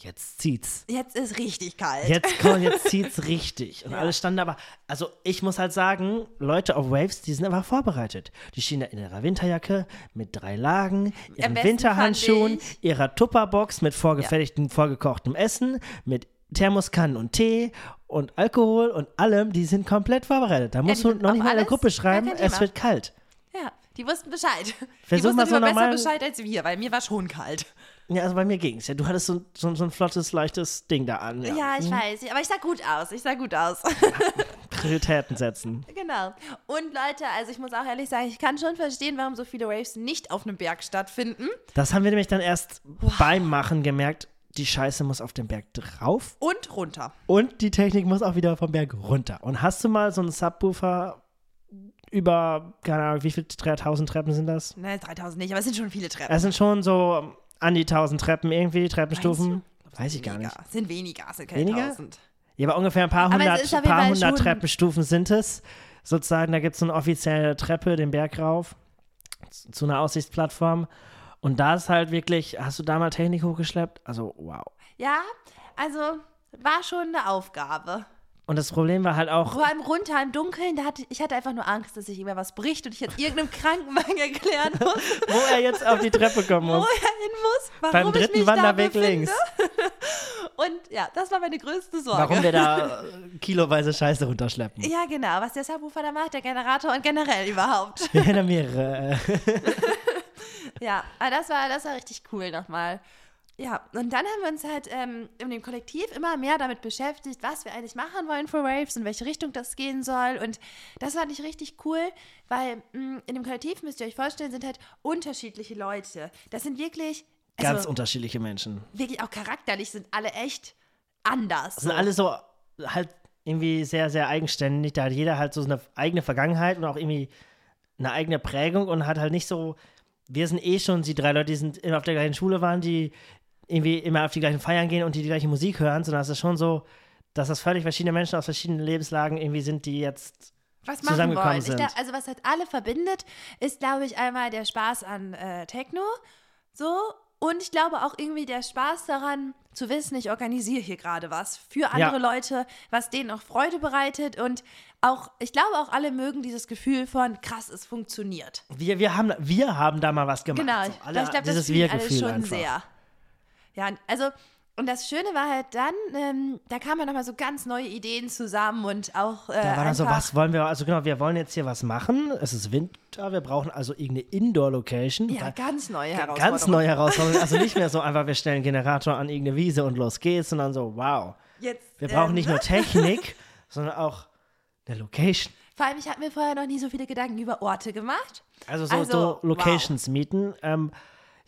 jetzt zieht's. Jetzt ist richtig kalt. Jetzt komm, jetzt zieht's richtig. Und alle standen aber, also ich muss halt sagen, Leute auf Waves, die sind einfach vorbereitet. Die stehen da in ihrer Winterjacke mit drei Lagen, ihren Winterhandschuhen, ihrer Tupperbox mit vorgefertigtem, vorgekochtem Essen, mit Thermoskannen und Tee und Alkohol und allem. Die sind komplett vorbereitet. Da musst die du noch nicht mal in der Gruppe schreiben, es wird kalt. Ja, die wussten Bescheid. Die Versuch wussten mal so immer besser Bescheid als wir, weil mir war schon kalt. Ja, also bei mir ging's ja. Du hattest so, so, so ein flottes, leichtes Ding da an. Ja, ich weiß. Aber ich sah gut aus. Ich sah gut aus. Prioritäten setzen. genau. Und Leute, also ich muss auch ehrlich sagen, ich kann schon verstehen, warum so viele Raves nicht auf einem Berg stattfinden. Das haben wir nämlich dann erst beim Machen gemerkt. Die Scheiße muss auf den Berg drauf Und runter. und die Technik muss auch wieder vom Berg runter. Und hast du mal so einen Subwoofer über, keine Ahnung, wie viele 3000 Treppen sind das? Ne, 3000 nicht, aber es sind schon viele Treppen. Es sind schon so an die 1000 Treppen irgendwie, Treppenstufen. Weiß ich gar weniger. nicht. Sind weniger, sind keine Weniger? 1000. Ja, aber ungefähr ein paar Aber hundert, paar hundert Treppenstufen sind es. Sozusagen, da gibt es so eine offizielle Treppe den Berg rauf zu einer Aussichtsplattform. Und da ist halt wirklich, hast du da mal Technik hochgeschleppt? Also, wow. Ja, also war schon eine Aufgabe. Und das Problem war halt auch, Vor allem runter im Dunkeln, da hatte, ich hatte einfach nur Angst, dass sich irgendwer was bricht und ich jetzt irgendeinem Krankenwagen erklären muss, wo er jetzt auf die Treppe kommen wo muss. er hin muss, warum Beim ich dritten mich Wanderweg da links. Und ja, das war meine größte Sorge. Warum wir da kiloweise Scheiße runterschleppen. Ja, genau, was der Subwoofer da macht, der Generator und generell überhaupt. Wir haben mehrere. Ja, aber das war, das war richtig cool nochmal. Ja, und dann haben wir uns halt ähm, in dem Kollektiv immer mehr damit beschäftigt, was wir eigentlich machen wollen für Waves und welche Richtung das gehen soll. Und das fand ich richtig cool, weil mh, in dem Kollektiv, müsst ihr euch vorstellen, sind halt unterschiedliche Leute. Das sind wirklich, Ganz also unterschiedliche Menschen. wirklich auch charakterlich sind alle echt anders. Das sind alle so halt irgendwie sehr, sehr eigenständig. Da hat jeder halt so eine eigene Vergangenheit und auch irgendwie eine eigene Prägung und hat halt nicht so. Wir sind eh schon die drei Leute, die sind immer auf der gleichen Schule waren, die irgendwie immer auf die gleichen Feiern gehen und die die gleiche Musik hören, sondern es ist schon so, dass das völlig verschiedene Menschen aus verschiedenen Lebenslagen irgendwie sind, die jetzt was zusammengekommen sind. glaub, also was halt alle verbindet, ist, glaube ich, einmal der Spaß an äh, Techno. So. Und ich glaube auch irgendwie der Spaß daran, zu wissen, ich organisiere hier gerade was für andere Leute, was denen auch Freude bereitet. Und auch, ich glaube auch alle mögen dieses Gefühl von, krass, es funktioniert. wir, wir, haben, wir haben da mal was gemacht. Genau, so, ich alle, glaube, das alle Wir-Gefühl schon einfach. sehr. Ja, also, und das Schöne war halt dann, ähm, da kamen ja nochmal so ganz neue Ideen zusammen und auch. Äh, Da war dann so, was wollen wir, also genau, wir wollen jetzt hier was machen. Es ist Winter, wir brauchen also irgendeine Indoor-Location. Ja, ganz neue Herausforderungen. Ganz neue Herausforderung. Also nicht mehr so einfach, wir stellen einen Generator an irgendeine Wiese und los geht's, sondern so, wow. Jetzt, Wir brauchen ähm, nicht nur Technik, sondern auch eine Location. Vor allem, ich habe mir vorher noch nie so viele Gedanken über Orte gemacht. Also so, Also, so wow. Locations mieten. Ähm,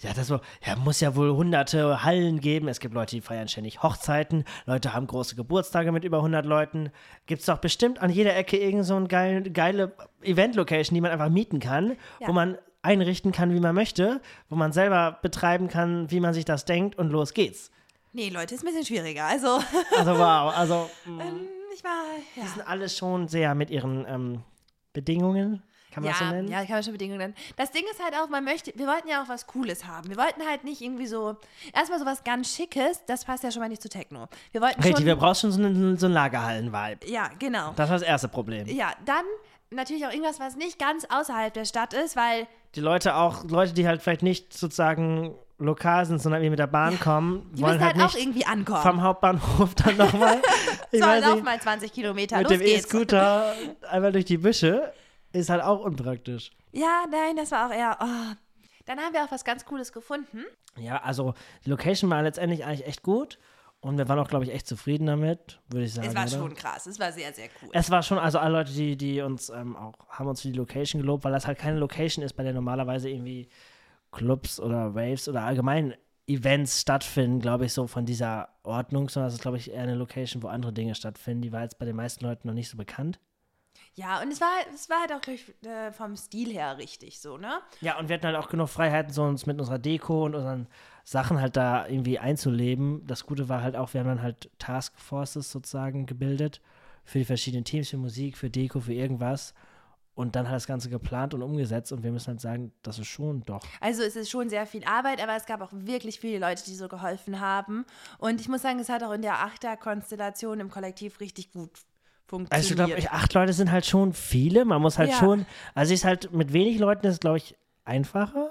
Ja, das so, ja, muss ja wohl hunderte Hallen geben. Es gibt Leute, die feiern ständig Hochzeiten. Leute haben große Geburtstage mit über 100 Leuten. Gibt es doch bestimmt an jeder Ecke irgend so eine geile, geile Event-Location, die man einfach mieten kann, Ja. wo man einrichten kann, wie man möchte, wo man selber betreiben kann, wie man sich das denkt und los geht's. Nee, Leute, ist ein bisschen schwieriger. Also, Also wow, also ähm, ich war, ja. die sind alle schon sehr mit ihren ähm, Bedingungen, kann man Ja, das so nennen? ja, kann man schon Bedingungen nennen. Das Ding ist halt auch, man möchte, wir wollten ja auch was Cooles haben. Wir wollten halt nicht irgendwie so, erstmal so was ganz Schickes, das passt ja schon mal nicht zu Techno. Wir wollten Richtig, schon, wir brauchen schon so einen, so einen Lagerhallen-Vibe. ja, genau. Das war das erste Problem. Ja, dann natürlich auch irgendwas, was nicht ganz außerhalb der Stadt ist, weil die Leute auch, Leute, die halt vielleicht nicht sozusagen lokal sind, sondern irgendwie mit der Bahn kommen, die wollen müssen halt, halt, auch nicht irgendwie ankommen. vom Hauptbahnhof dann nochmal, ich so, weiß lauf nicht, mal 20 Kilometer, mit los dem. E-Scooter einmal durch die Büsche, ist halt auch unpraktisch. Ja, nein, das war auch eher, oh. Dann haben wir auch was ganz Cooles gefunden. Ja, also die Location war letztendlich eigentlich echt gut und wir waren auch, glaube ich, echt zufrieden damit, würde ich sagen. Es war oder? schon krass, es war sehr, sehr cool. Es war schon, also alle Leute, die, die uns ähm, auch, haben uns für die Location gelobt, weil das halt keine Location ist, bei der normalerweise irgendwie Clubs oder Waves oder allgemein Events stattfinden, glaube ich, so von dieser Ordnung, sondern es ist, glaube ich, eher eine Location, wo andere Dinge stattfinden. Die war jetzt bei den meisten Leuten noch nicht so bekannt. Ja, und es war, es war halt auch glaub ich, äh, vom Stil her richtig so, ne? Ja, und wir hatten halt auch genug Freiheiten, so uns mit unserer Deko und unseren Sachen halt da irgendwie einzuleben. Das Gute war halt auch, wir haben dann halt Taskforces sozusagen gebildet für die verschiedenen Teams, für Musik, für Deko, für irgendwas. Und dann hat das Ganze geplant und umgesetzt und wir müssen halt sagen, das ist schon doch. Also es ist schon sehr viel Arbeit, aber es gab auch wirklich viele Leute, die so geholfen haben. Und ich muss sagen, es hat auch in der Achter-Konstellation im Kollektiv richtig gut funktioniert. Also ich glaube, acht Leute sind halt schon viele. Man muss halt Ja. schon, also ist halt mit wenig Leuten ist glaube ich, einfacher,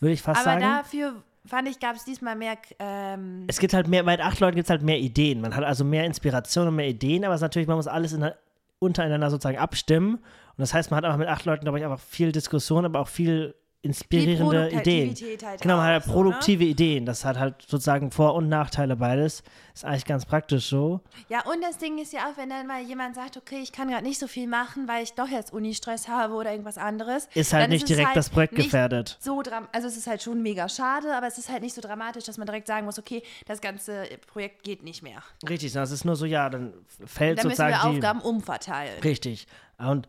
würde ich fast aber sagen. dafür fand ich, gab es diesmal mehr. Ähm, es gibt halt mehr, bei acht Leuten gibt es halt mehr Ideen. Man hat also mehr Inspiration und mehr Ideen, aber es ist natürlich, man muss alles in, der- untereinander sozusagen abstimmen. Und das heißt, man hat einfach mit acht Leuten, glaube ich, einfach viel Diskussion, aber auch viel inspirierende Ideen. Halt Genau, man hat halt so, produktive Ideen. Das hat halt sozusagen Vor- und Nachteile beides. Ist eigentlich ganz praktisch so. Ne? Ja, und das Ding ist ja auch, wenn dann mal jemand sagt, okay, ich kann gerade nicht so viel machen, weil ich doch jetzt Uni-Stress habe oder irgendwas anderes. Ist halt dann nicht es direkt halt das Projekt gefährdet. So dram also es ist halt schon mega schade, aber es ist halt nicht so dramatisch, dass man direkt sagen muss, okay, das ganze Projekt geht nicht mehr. Richtig, das ist nur so, ja, dann fällt Dann müssen sozusagen wir die, Aufgaben umverteilen. Richtig. Und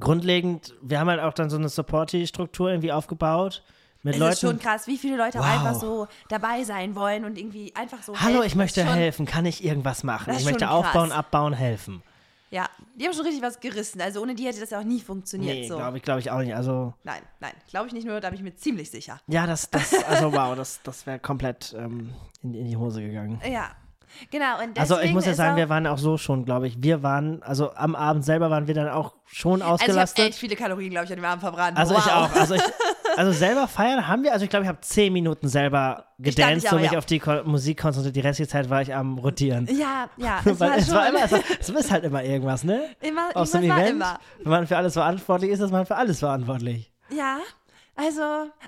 grundlegend, wir haben halt auch dann so eine Supporty-Struktur irgendwie aufgebaut. Mit Es Leuten. ist schon krass, wie viele Leute Wow. einfach so dabei sein wollen und irgendwie einfach so. Hallo, helfen. ich möchte helfen. Kann ich irgendwas machen? Ich möchte aufbauen, abbauen, helfen. Ja, die haben schon richtig was gerissen. Also ohne die hätte das ja auch nie funktioniert. Nee, so. glaube ich, glaube ich auch nicht. Also, Nein, nein, glaube ich nicht nur, da bin ich mir ziemlich sicher. ja, das, das, also wow, das, das wäre komplett ähm, in, in die Hose gegangen. Ja, genau. Und Also ich muss ja sagen, wir waren auch so schon, glaube ich. Wir waren, also am Abend selber waren wir dann auch schon Also ich habe ausgelastet. echt viele Kalorien, glaube ich, an dem Abend verbrannt. Also wow. ich auch. Also, ich, also selber feiern haben wir, also ich glaube, ich habe zehn Minuten selber gedanced und mich ja. auf die Ko Musik konzentriert. Die restliche Zeit war ich am Rotieren. Ja, ja, es war es war immer, also, es ist halt immer irgendwas, ne? immer, Auf so einem war Event, immer. wenn man für alles verantwortlich ist, ist man für alles verantwortlich. Ja, also,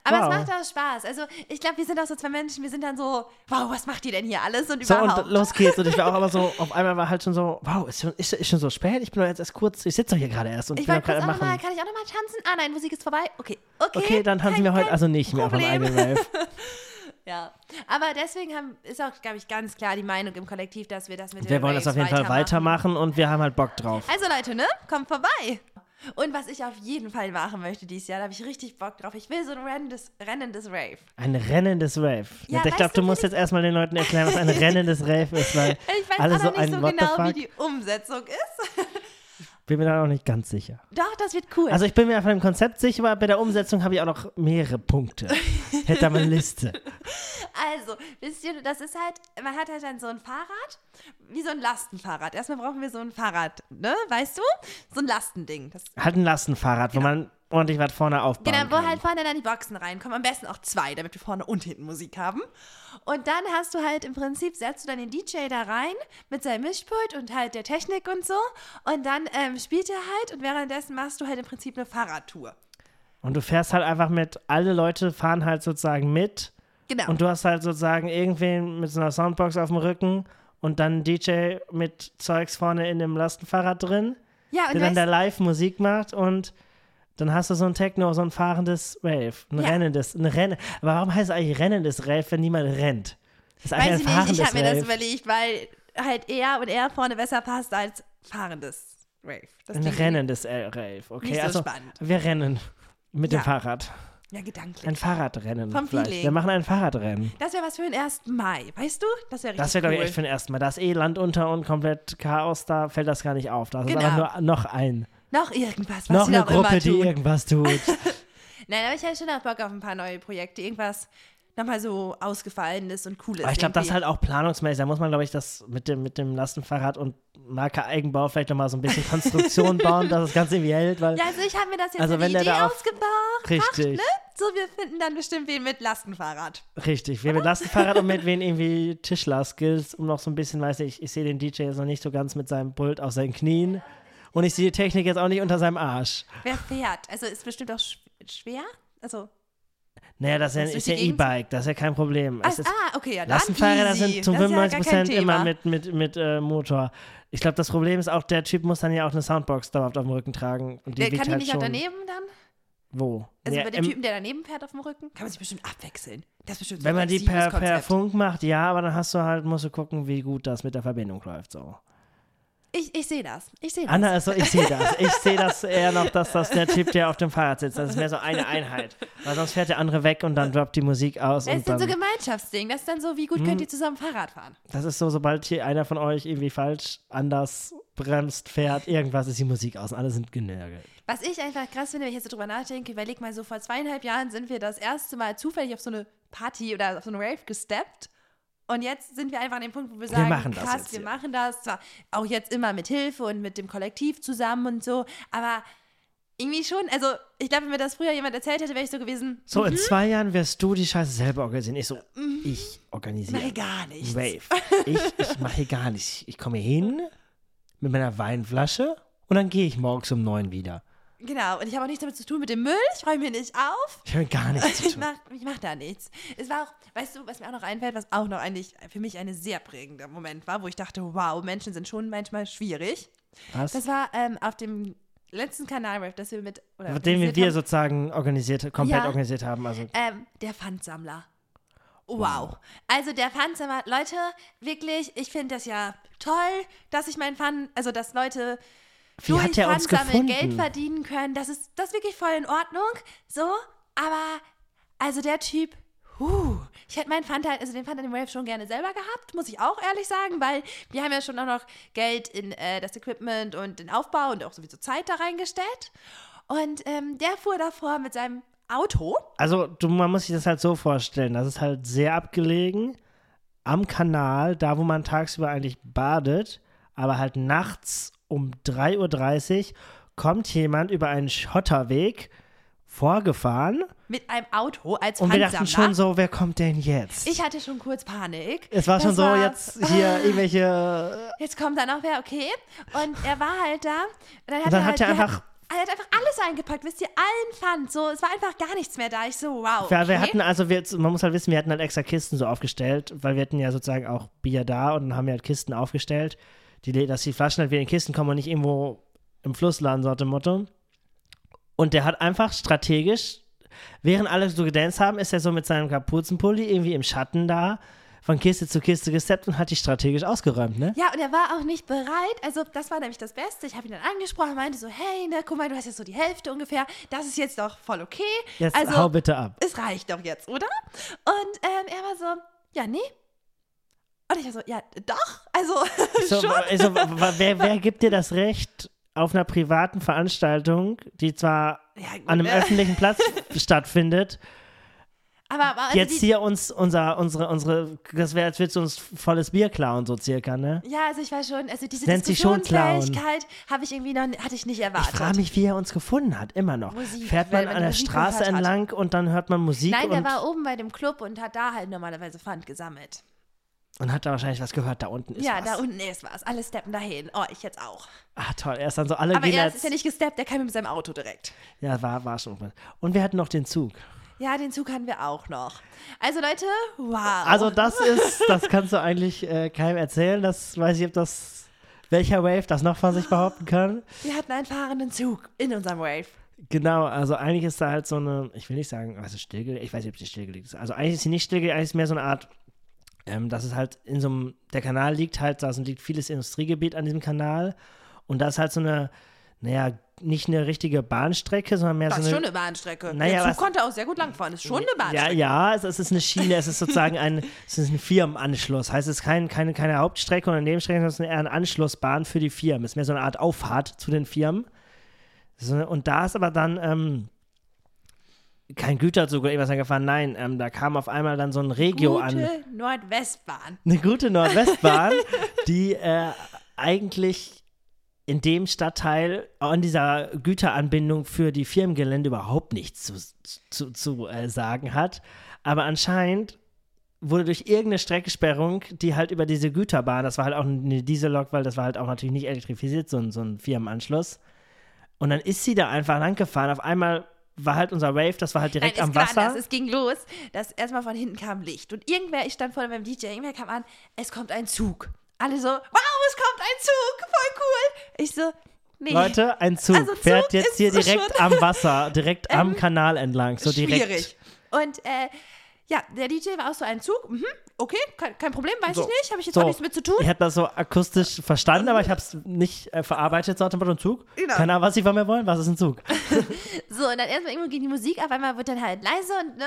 aber Wow. es macht auch Spaß. Also, ich glaube, wir sind auch so zwei Menschen, wir sind dann so, wow, was macht ihr denn hier alles und So, überhaupt. und los geht's. Und ich war auch immer so, auf einmal war halt schon so, wow, ist schon, ist, ist schon so spät? Ich bin doch jetzt erst kurz, ich sitze doch hier gerade erst und ich bin gerade machen. kann ich auch nochmal tanzen? Ah nein, Musik ist vorbei. Okay, okay. Okay, dann tanzen wir heute also nicht mehr Problem. eigenen Rave. Ja, aber deswegen haben, ist auch, glaube ich, ganz klar die Meinung im Kollektiv, dass wir das mit Wir wollen das Raves auf jeden Fall weitermachen und wir haben halt Bock drauf. Also Leute, ne? Kommt vorbei. Und was ich auf jeden Fall machen möchte dieses Jahr, da habe ich richtig Bock drauf. Ich will so ein rennendes, rennendes Rave. Ein rennendes Rave. Ja, ich glaube, du, musst jetzt erstmal den Leuten erklären, was ein rennendes Rave ist, weil Ich weiß alle auch so noch nicht ein so genau, wie die Umsetzung ist. Bin mir da auch nicht ganz sicher. Doch, das wird cool. Also ich bin mir von dem Konzept sicher, aber bei der Umsetzung habe ich auch noch mehrere Punkte. Hätte da mal eine Liste. Also, wisst ihr, das ist halt, man hat halt dann so ein Fahrrad, wie so ein Lastenfahrrad. Erstmal brauchen wir so ein Fahrrad, ne, weißt du? So ein Lastending. Das, Halt ein Lastenfahrrad, wo man ordentlich was vorne aufbauen genau, wo kann. halt vorne dann die Boxen reinkommen. Am besten auch zwei, damit wir vorne und hinten Musik haben. Und dann hast du halt im Prinzip, setzt du dann den DJ da rein mit seinem Mischpult und halt der Technik und so. Und dann ähm, spielt er halt und währenddessen machst du halt im Prinzip eine Fahrradtour. Und du fährst halt einfach mit, alle Leute fahren halt sozusagen mit Genau. und du hast halt sozusagen irgendwen mit so einer Soundbox auf dem Rücken und dann einen DJ mit Zeugs vorne in dem Lastenfahrrad drin, ja, und der dann da live Musik macht und Dann hast du so ein Techno, so ein fahrendes Rave, ein Ja. rennendes, ein Rennen. Aber warum heißt es eigentlich rennendes Rave, wenn niemand rennt? Das ist eigentlich Weiß ich nicht, ich habe mir das überlegt, weil halt er und er vorne besser passt als fahrendes Rave. Das Ein rennendes Rave, okay. Nicht so also spannend. wir rennen mit dem Ja. Fahrrad. Ja, gedanklich. Ein Fahrradrennen Vom vielleicht. Feeling. Wir machen ein Fahrradrennen. Das wäre was für den 1. Mai, weißt du? Das wäre richtig Das wäre, glaube cool. ich, echt für den ersten Mal. Da ist eh Land unter und komplett Chaos, da fällt das gar nicht auf. Da ist Genau. aber nur noch ein. Noch irgendwas, was noch sie eine auch immer Gruppe, die tun. irgendwas tut. Nein, aber ich hätte schon auch Bock auf ein paar neue Projekte. Irgendwas nochmal so ausgefallenes und cooles. Aber ich glaube, das ist halt auch planungsmäßig. Da muss man, glaube ich, das mit dem, mit dem Lastenfahrrad und Marke Eigenbau vielleicht nochmal so ein bisschen Konstruktion bauen, dass das Ganze irgendwie hält, weil Ja, also ich habe mir das jetzt Also die der Idee da ausgebracht. richtig, Ne? So, wir finden dann bestimmt wen mit Lastenfahrrad. richtig. Wir mit Lastenfahrrad und mit wen irgendwie Tischler-Skills, um noch so ein bisschen, weiß ich, ich sehe den DJ jetzt noch nicht so ganz mit seinem Pult auf seinen Knien und ich sehe die Technik jetzt auch nicht unter seinem Arsch. Wer fährt? Also ist bestimmt auch sch schwer. Also, Naja, das ist ja, ist ja E-Bike, das ist ja kein Problem. ach, ist, ah, okay, ja, Lastenfahrräder sind zu Das ist ja gar 95 kein Prozent immer mit, mit, mit äh, Motor. Ich glaube, das Problem ist auch, der Typ muss dann ja auch eine Soundbox dauerhaft auf dem Rücken tragen. Und die Der, kann die halt nicht schon. auch daneben dann? Wo? Also Ja, bei dem Typen, der daneben fährt auf dem Rücken? Kann man sich bestimmt abwechseln. Das ist bestimmt so Wenn man die per, per. Funk macht, ja, aber dann hast du halt, musst du gucken, wie gut das mit der Verbindung läuft. So. Ich, ich sehe das. Ich sehe das. Anna ist so, ich sehe das. Ich sehe das eher noch, dass das der Typ, der auf dem Fahrrad sitzt, das ist mehr so eine Einheit. Weil sonst fährt der andere weg und dann droppt die Musik aus. das ist dann so dann, Gemeinschaftsding. Das ist dann so, wie gut Mhm. könnt ihr zusammen Fahrrad fahren? das ist so, sobald hier einer von euch irgendwie falsch, anders bremst, fährt, irgendwas ist die Musik aus und alle sind genörgelt. Was ich einfach krass finde, wenn ich jetzt so drüber nachdenke, überleg mal so, vor zweieinhalb Jahren sind wir das erste Mal zufällig auf so eine Party oder auf so eine Rave gesteppt. Und jetzt sind wir einfach an dem Punkt, wo wir sagen, machen das krass, wir hier. machen das. Zwar auch jetzt immer mit Hilfe und mit dem Kollektiv zusammen und so, aber irgendwie schon, also ich glaube, wenn mir das früher jemand erzählt hätte, wäre ich so gewesen, So, in zwei Jahren wirst du die Scheiße selber organisieren. Ich so, ich organisiere. mache gar nichts. Rave. Ich, ich mache gar nichts. Ich komme hier hin mit meiner Weinflasche und dann gehe ich morgens um neun wieder. Genau, und ich habe auch nichts damit zu tun mit dem Müll, ich räume mir nicht auf. Ich habe gar nichts zu Ich tun. ich mach da nichts. Es war auch, weißt du, was mir auch noch einfällt, was auch noch eigentlich für mich ein sehr prägender Moment war, wo ich dachte, wow, Menschen sind schon manchmal schwierig. Was? Das war ähm, auf dem letzten Kanalrap, das wir mit, oder Den organisiert wir haben, sozusagen organisiert, komplett Ja. organisiert haben. Also, ähm, der Pfandsammler. Wow. Also der Pfandsammler, Leute, wirklich, ich finde das ja toll, dass ich meinen Pfand, also dass Leute wie hat er uns gefunden? Geld verdienen können. Das ist, das ist wirklich voll in Ordnung. So, aber also der Typ, huh, ich hätte meinen Pfand halt, also den Pfand an dem Rave schon gerne selber gehabt, muss ich auch ehrlich sagen, weil wir haben ja schon auch noch Geld in äh, das Equipment und den Aufbau und auch sowieso Zeit da reingestellt. Und ähm, der fuhr davor mit seinem Auto. Also, du, man muss sich das halt so vorstellen. Das ist halt sehr abgelegen am Kanal, da wo man tagsüber eigentlich badet, aber halt nachts um 3.30 Uhr kommt jemand über einen Schotterweg vorgefahren Mit einem Auto als und wir dachten schon so, wer kommt denn jetzt? ich hatte schon kurz Panik. es war schon so, war- jetzt hier irgendwelche. Jetzt kommt dann auch wer, okay. Und er war halt da. Und dann hat, dann er, hat halt, er wir einfach- Hat, er hat einfach alles eingepackt, wisst ihr, allen Pfand. So, es war einfach gar nichts mehr da. Ich so, wow. Ja, Okay. wir hatten also, wir, man muss halt wissen, wir hatten halt extra Kisten so aufgestellt, weil wir hatten ja sozusagen auch Bier da und haben wir halt Kisten aufgestellt, die, dass die Flaschen halt wieder in Kisten kommen und nicht irgendwo im Fluss landen, so dem Motto. Und der hat einfach strategisch, während alle so gedanced haben, ist er so mit seinem Kapuzenpulli irgendwie im Schatten da, von Kiste zu Kiste gesteppt und hat die strategisch ausgeräumt, ne? Ja, und er war auch nicht bereit. Also, das war nämlich das Beste. Ich habe ihn dann angesprochen, meinte so, hey, ne, guck mal, du hast jetzt so die Hälfte ungefähr. Das ist jetzt doch voll okay. Jetzt also, hau bitte ab. es reicht doch jetzt, oder? Und ähm, er war so, ja, nee. Und ich war so, ja, doch. Also, So, schon. also, wer, wer gibt dir das Recht, auf einer privaten Veranstaltung, die zwar Ja, an einem ne? öffentlichen Platz stattfindet, Aber, aber also jetzt hier uns unser, unsere, unsere, das wäre, als würdest du uns volles Bier klauen, so circa, ne? Ja, also ich war schon, also diese Nennt. Diskussionsfähigkeit habe ich irgendwie noch, hatte ich nicht Ich erwartet. frage mich, wie er uns gefunden hat, immer noch. Musik, Fährt man man an der Musik Straße gehört hat. entlang und dann hört man Musik Nein, der war oben bei dem Club und hat da halt normalerweise Pfand gesammelt. Und hat da wahrscheinlich was gehört, da unten ist ja, was. da unten ist was. Alle steppen dahin. Oh, ich jetzt auch. Ah, toll, er ist dann so, alle Aber gehen er jetzt. ist ja nicht gesteppt, der kam mit seinem Auto direkt. Ja, war, war schon. Und wir hatten noch den Zug. Ja, den Zug hatten wir auch noch. Also Leute, wow. Also das ist, das kannst du eigentlich äh, keinem erzählen. Das weiß ich, ob das, welcher Wave das noch von sich behaupten kann. wir hatten einen fahrenden Zug in unserem Wave. Genau, also eigentlich ist da halt so eine, ich will nicht sagen, also stillgelegt, ich weiß nicht, ob sie stillgelegt ist. Also eigentlich ist sie nicht stillgelegt, eigentlich ist mehr so eine Art, ähm, dass es halt in so einem, der Kanal liegt halt, da liegt vieles Industriegebiet an diesem Kanal und da ist halt so eine, naja, nicht eine richtige Bahnstrecke, sondern mehr Das so ist eine. schon eine Bahnstrecke. Naja, der Zug was- konnte auch sehr gut langfahren. Das ist schon eine Ja, Bahnstrecke. ja, es, es ist eine Schiene, es ist sozusagen ein, es ist ein Firmenanschluss. Heißt, es ist kein, keine, keine Hauptstrecke oder Nebenstrecke, sondern es ist eher eine Anschlussbahn für die Firmen. Es ist mehr so eine Art Auffahrt zu den Firmen. So, und da ist aber dann ähm, kein Güterzug oder irgendwas gefahren. Nein, ähm, da kam auf einmal dann so ein Regio an. Gute Nordwestbahn. Eine gute Nordwestbahn, die äh, eigentlich in dem Stadtteil an dieser Güteranbindung für die Firmengelände überhaupt nichts zu, zu, zu äh, sagen hat. Aber anscheinend wurde durch irgendeine Streckensperrung, die halt über diese Güterbahn, das war halt auch eine Diesellok, weil das war halt auch natürlich nicht elektrifiziert, so ein, so ein Firmenanschluss. Und dann ist sie da einfach lang gefahren. Auf einmal war halt unser Wave, das war halt direkt Nein, am Wasser. Das, es ging los, dass erstmal von hinten kam Licht. Und irgendwer, ich stand vorne beim DJ, irgendwer kam an, es kommt ein Zug. Alle so, wow, es kommt ein Zug, voll cool. Ich so, nee. Leute, ein Zug Also Zug fährt jetzt hier direkt am Wasser, direkt am Ähm, Kanal entlang, so direkt. Schwierig. Und äh, ja, der DJ war auch so ein Zug. Mhm, okay, kein, kein Problem, weiß So. ich nicht. Habe ich jetzt So. auch nichts mit zu tun. Ich habe das so akustisch verstanden, aber ich habe es nicht äh, verarbeitet, so ein Zug. Genau. Keine Ahnung, was sie von mir wollen, was ist ein Zug? So, und dann erstmal irgendwo ging die Musik, auf einmal wird dann halt leise und ne,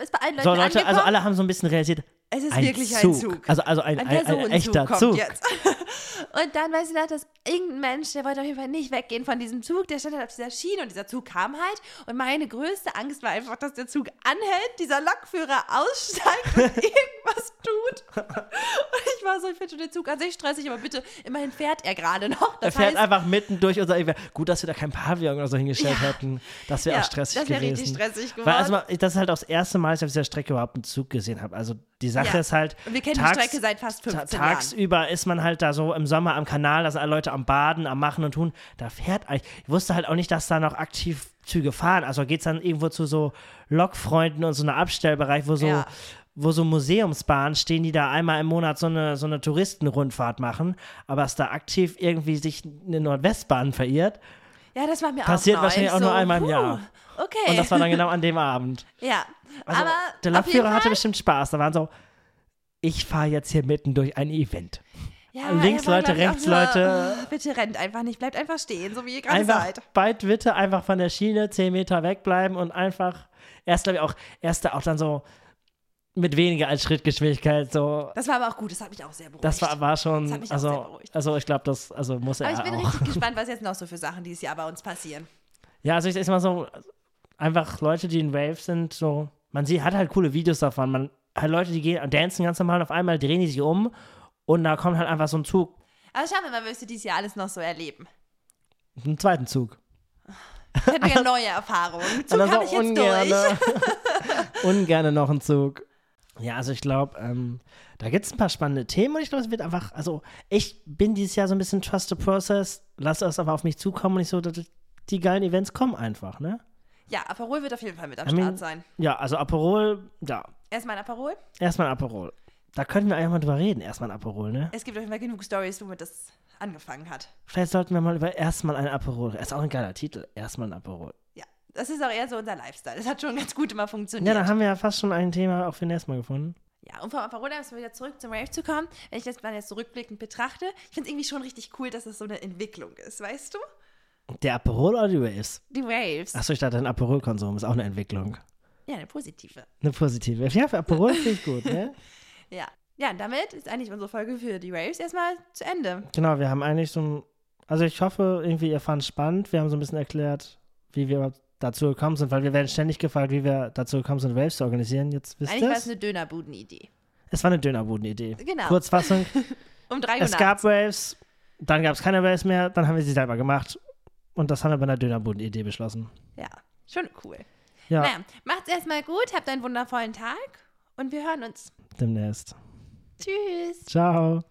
ist bei allen Leuten So, Leute, also alle haben so ein bisschen realisiert, es ist ein wirklich Zug. ein Zug. Also, also ein, Ein ein, ein, echter Zug. jetzt. Und dann weiß ich noch, dass irgendein Mensch, der wollte auf jeden Fall nicht weggehen von diesem Zug, der stand halt auf dieser Schiene und dieser Zug kam halt. Und meine größte Angst war einfach, dass der Zug anhält, dieser Lokführer aussteigt und irgendwas tut. Und ich war so, ich finde schon den Zug an sich stressig, aber bitte, immerhin fährt er gerade noch. Er Das fährt heißt, einfach mitten durch unser. Gut, dass wir da kein Pavillon oder so hingestellt Ja. hätten. Das wäre Ja, auch stressig das wär gewesen. richtig stressig geworden. Weil, also, mal, das ist halt auch das erste Mal, dass ich auf dieser Strecke überhaupt einen Zug gesehen habe. Also, die Sache Ja. ist halt. Und wir kennen tags- die Strecke seit fast 15 ta- Jahren. Tagsüber ist man halt da so im Sommer am Kanal, da sind alle Leute am Baden, am Machen und Tun. Da fährt eigentlich. Ich wusste halt auch nicht, dass da noch aktiv Züge fahren. Also geht es dann irgendwo zu so Lokfreunden und so einem Abstellbereich, wo so. Ja. Wo so Museumsbahnen stehen, die da einmal im Monat so eine, so eine Touristenrundfahrt machen, aber dass da aktiv irgendwie sich eine Nordwestbahn verirrt. Ja, das war mir Passiert auch neu. wahrscheinlich auch so, nur einmal im Jahr. Okay. Und das war dann genau an dem Abend. ja. Also, aber der Lokführer hatte bestimmt Spaß. Da waren so, ich fahre jetzt hier mitten durch ein Event. Ja, Links war, Leute, auch rechts nur, Leute. "Oh, Bitte rennt einfach nicht, bleibt einfach stehen, so wie ihr gerade seid. bald bitte einfach von der Schiene 10 Meter wegbleiben und einfach erst glaube ich auch, erst auch dann so mit weniger als Schrittgeschwindigkeit so. Das war aber auch gut, das hat mich auch sehr beruhigt. Das war, war schon, Das also, beruhigt. also ich glaube, das also muss er aber ich bin auch. richtig gespannt, was jetzt noch so für Sachen dieses Jahr bei uns passieren. Ja, also ich ist mal so, einfach Leute, die in Wave sind, so, man sieht, hat halt coole Videos davon. Man hat Leute, die gehen, dancen ganz normal und auf einmal drehen die sich um und da kommt halt einfach so ein Zug, Aber schauen wir mal, was wir dieses Jahr alles noch so erleben. einen zweiten Zug. Ich hätte ja neue Erfahrungen. Und Zug dann habe ich jetzt ungerne, durch. ungerne noch ein Zug. Ja, also ich glaube, ähm, da gibt es ein paar spannende Themen und ich glaube, es wird einfach, also ich bin dieses Jahr so ein bisschen Trust the Process, lass es aber auf mich zukommen und ich so, dass die geilen Events kommen einfach, ne? Ja, Aperol wird auf jeden Fall mit am I mean- Start sein. Ja, also Aperol, ja, Erstmal ein Aperol. erstmal ein Aperol. Da könnten wir eigentlich mal drüber reden, erstmal ein Aperol, ne? Es gibt auf jeden Fall genug Stories, womit das angefangen hat. Vielleicht sollten wir mal über erstmal ein Aperol, ist auch ein geiler Titel, erstmal ein Aperol. Das ist auch eher so unser Lifestyle. Das hat schon ganz gut immer funktioniert. Ja, da haben wir ja fast schon ein Thema auch für nächstes Mal gefunden. Ja, um vom Aperol erstmal wieder zurück zum Rave zu kommen, wenn ich das mal jetzt zurückblickend betrachte, ich finde es irgendwie schon richtig cool, dass das so eine Entwicklung ist, weißt du? Der Aperol oder die Waves? Die Waves. Achso, ich dachte, ein Aperol-Konsum ist auch eine Entwicklung. Ja, eine positive. Eine positive. Ja, für Aperol finde ich gut, ne? Ja. Ja, und damit ist eigentlich unsere Folge für die Waves erstmal zu Ende. Genau, wir haben eigentlich so ein. Also ich hoffe, irgendwie ihr fand es spannend. Wir haben so ein bisschen erklärt, wie wir dazu gekommen sind, weil wir werden ständig gefragt, wie wir dazu gekommen sind, Waves zu organisieren. Jetzt wisst eigentlich war es. eine Dönerbuden-Idee. Es war eine Dönerbuden-Idee. Genau. Kurzfassung, Um drei Uhr es gab. Waves, dann gab es keine Waves mehr, dann haben wir sie selber gemacht. Und das haben wir bei einer Dönerbuden-Idee beschlossen. Ja, schon cool. Ja, Naja, macht's erstmal gut, habt einen wundervollen Tag und wir hören uns. demnächst. Tschüss. Ciao.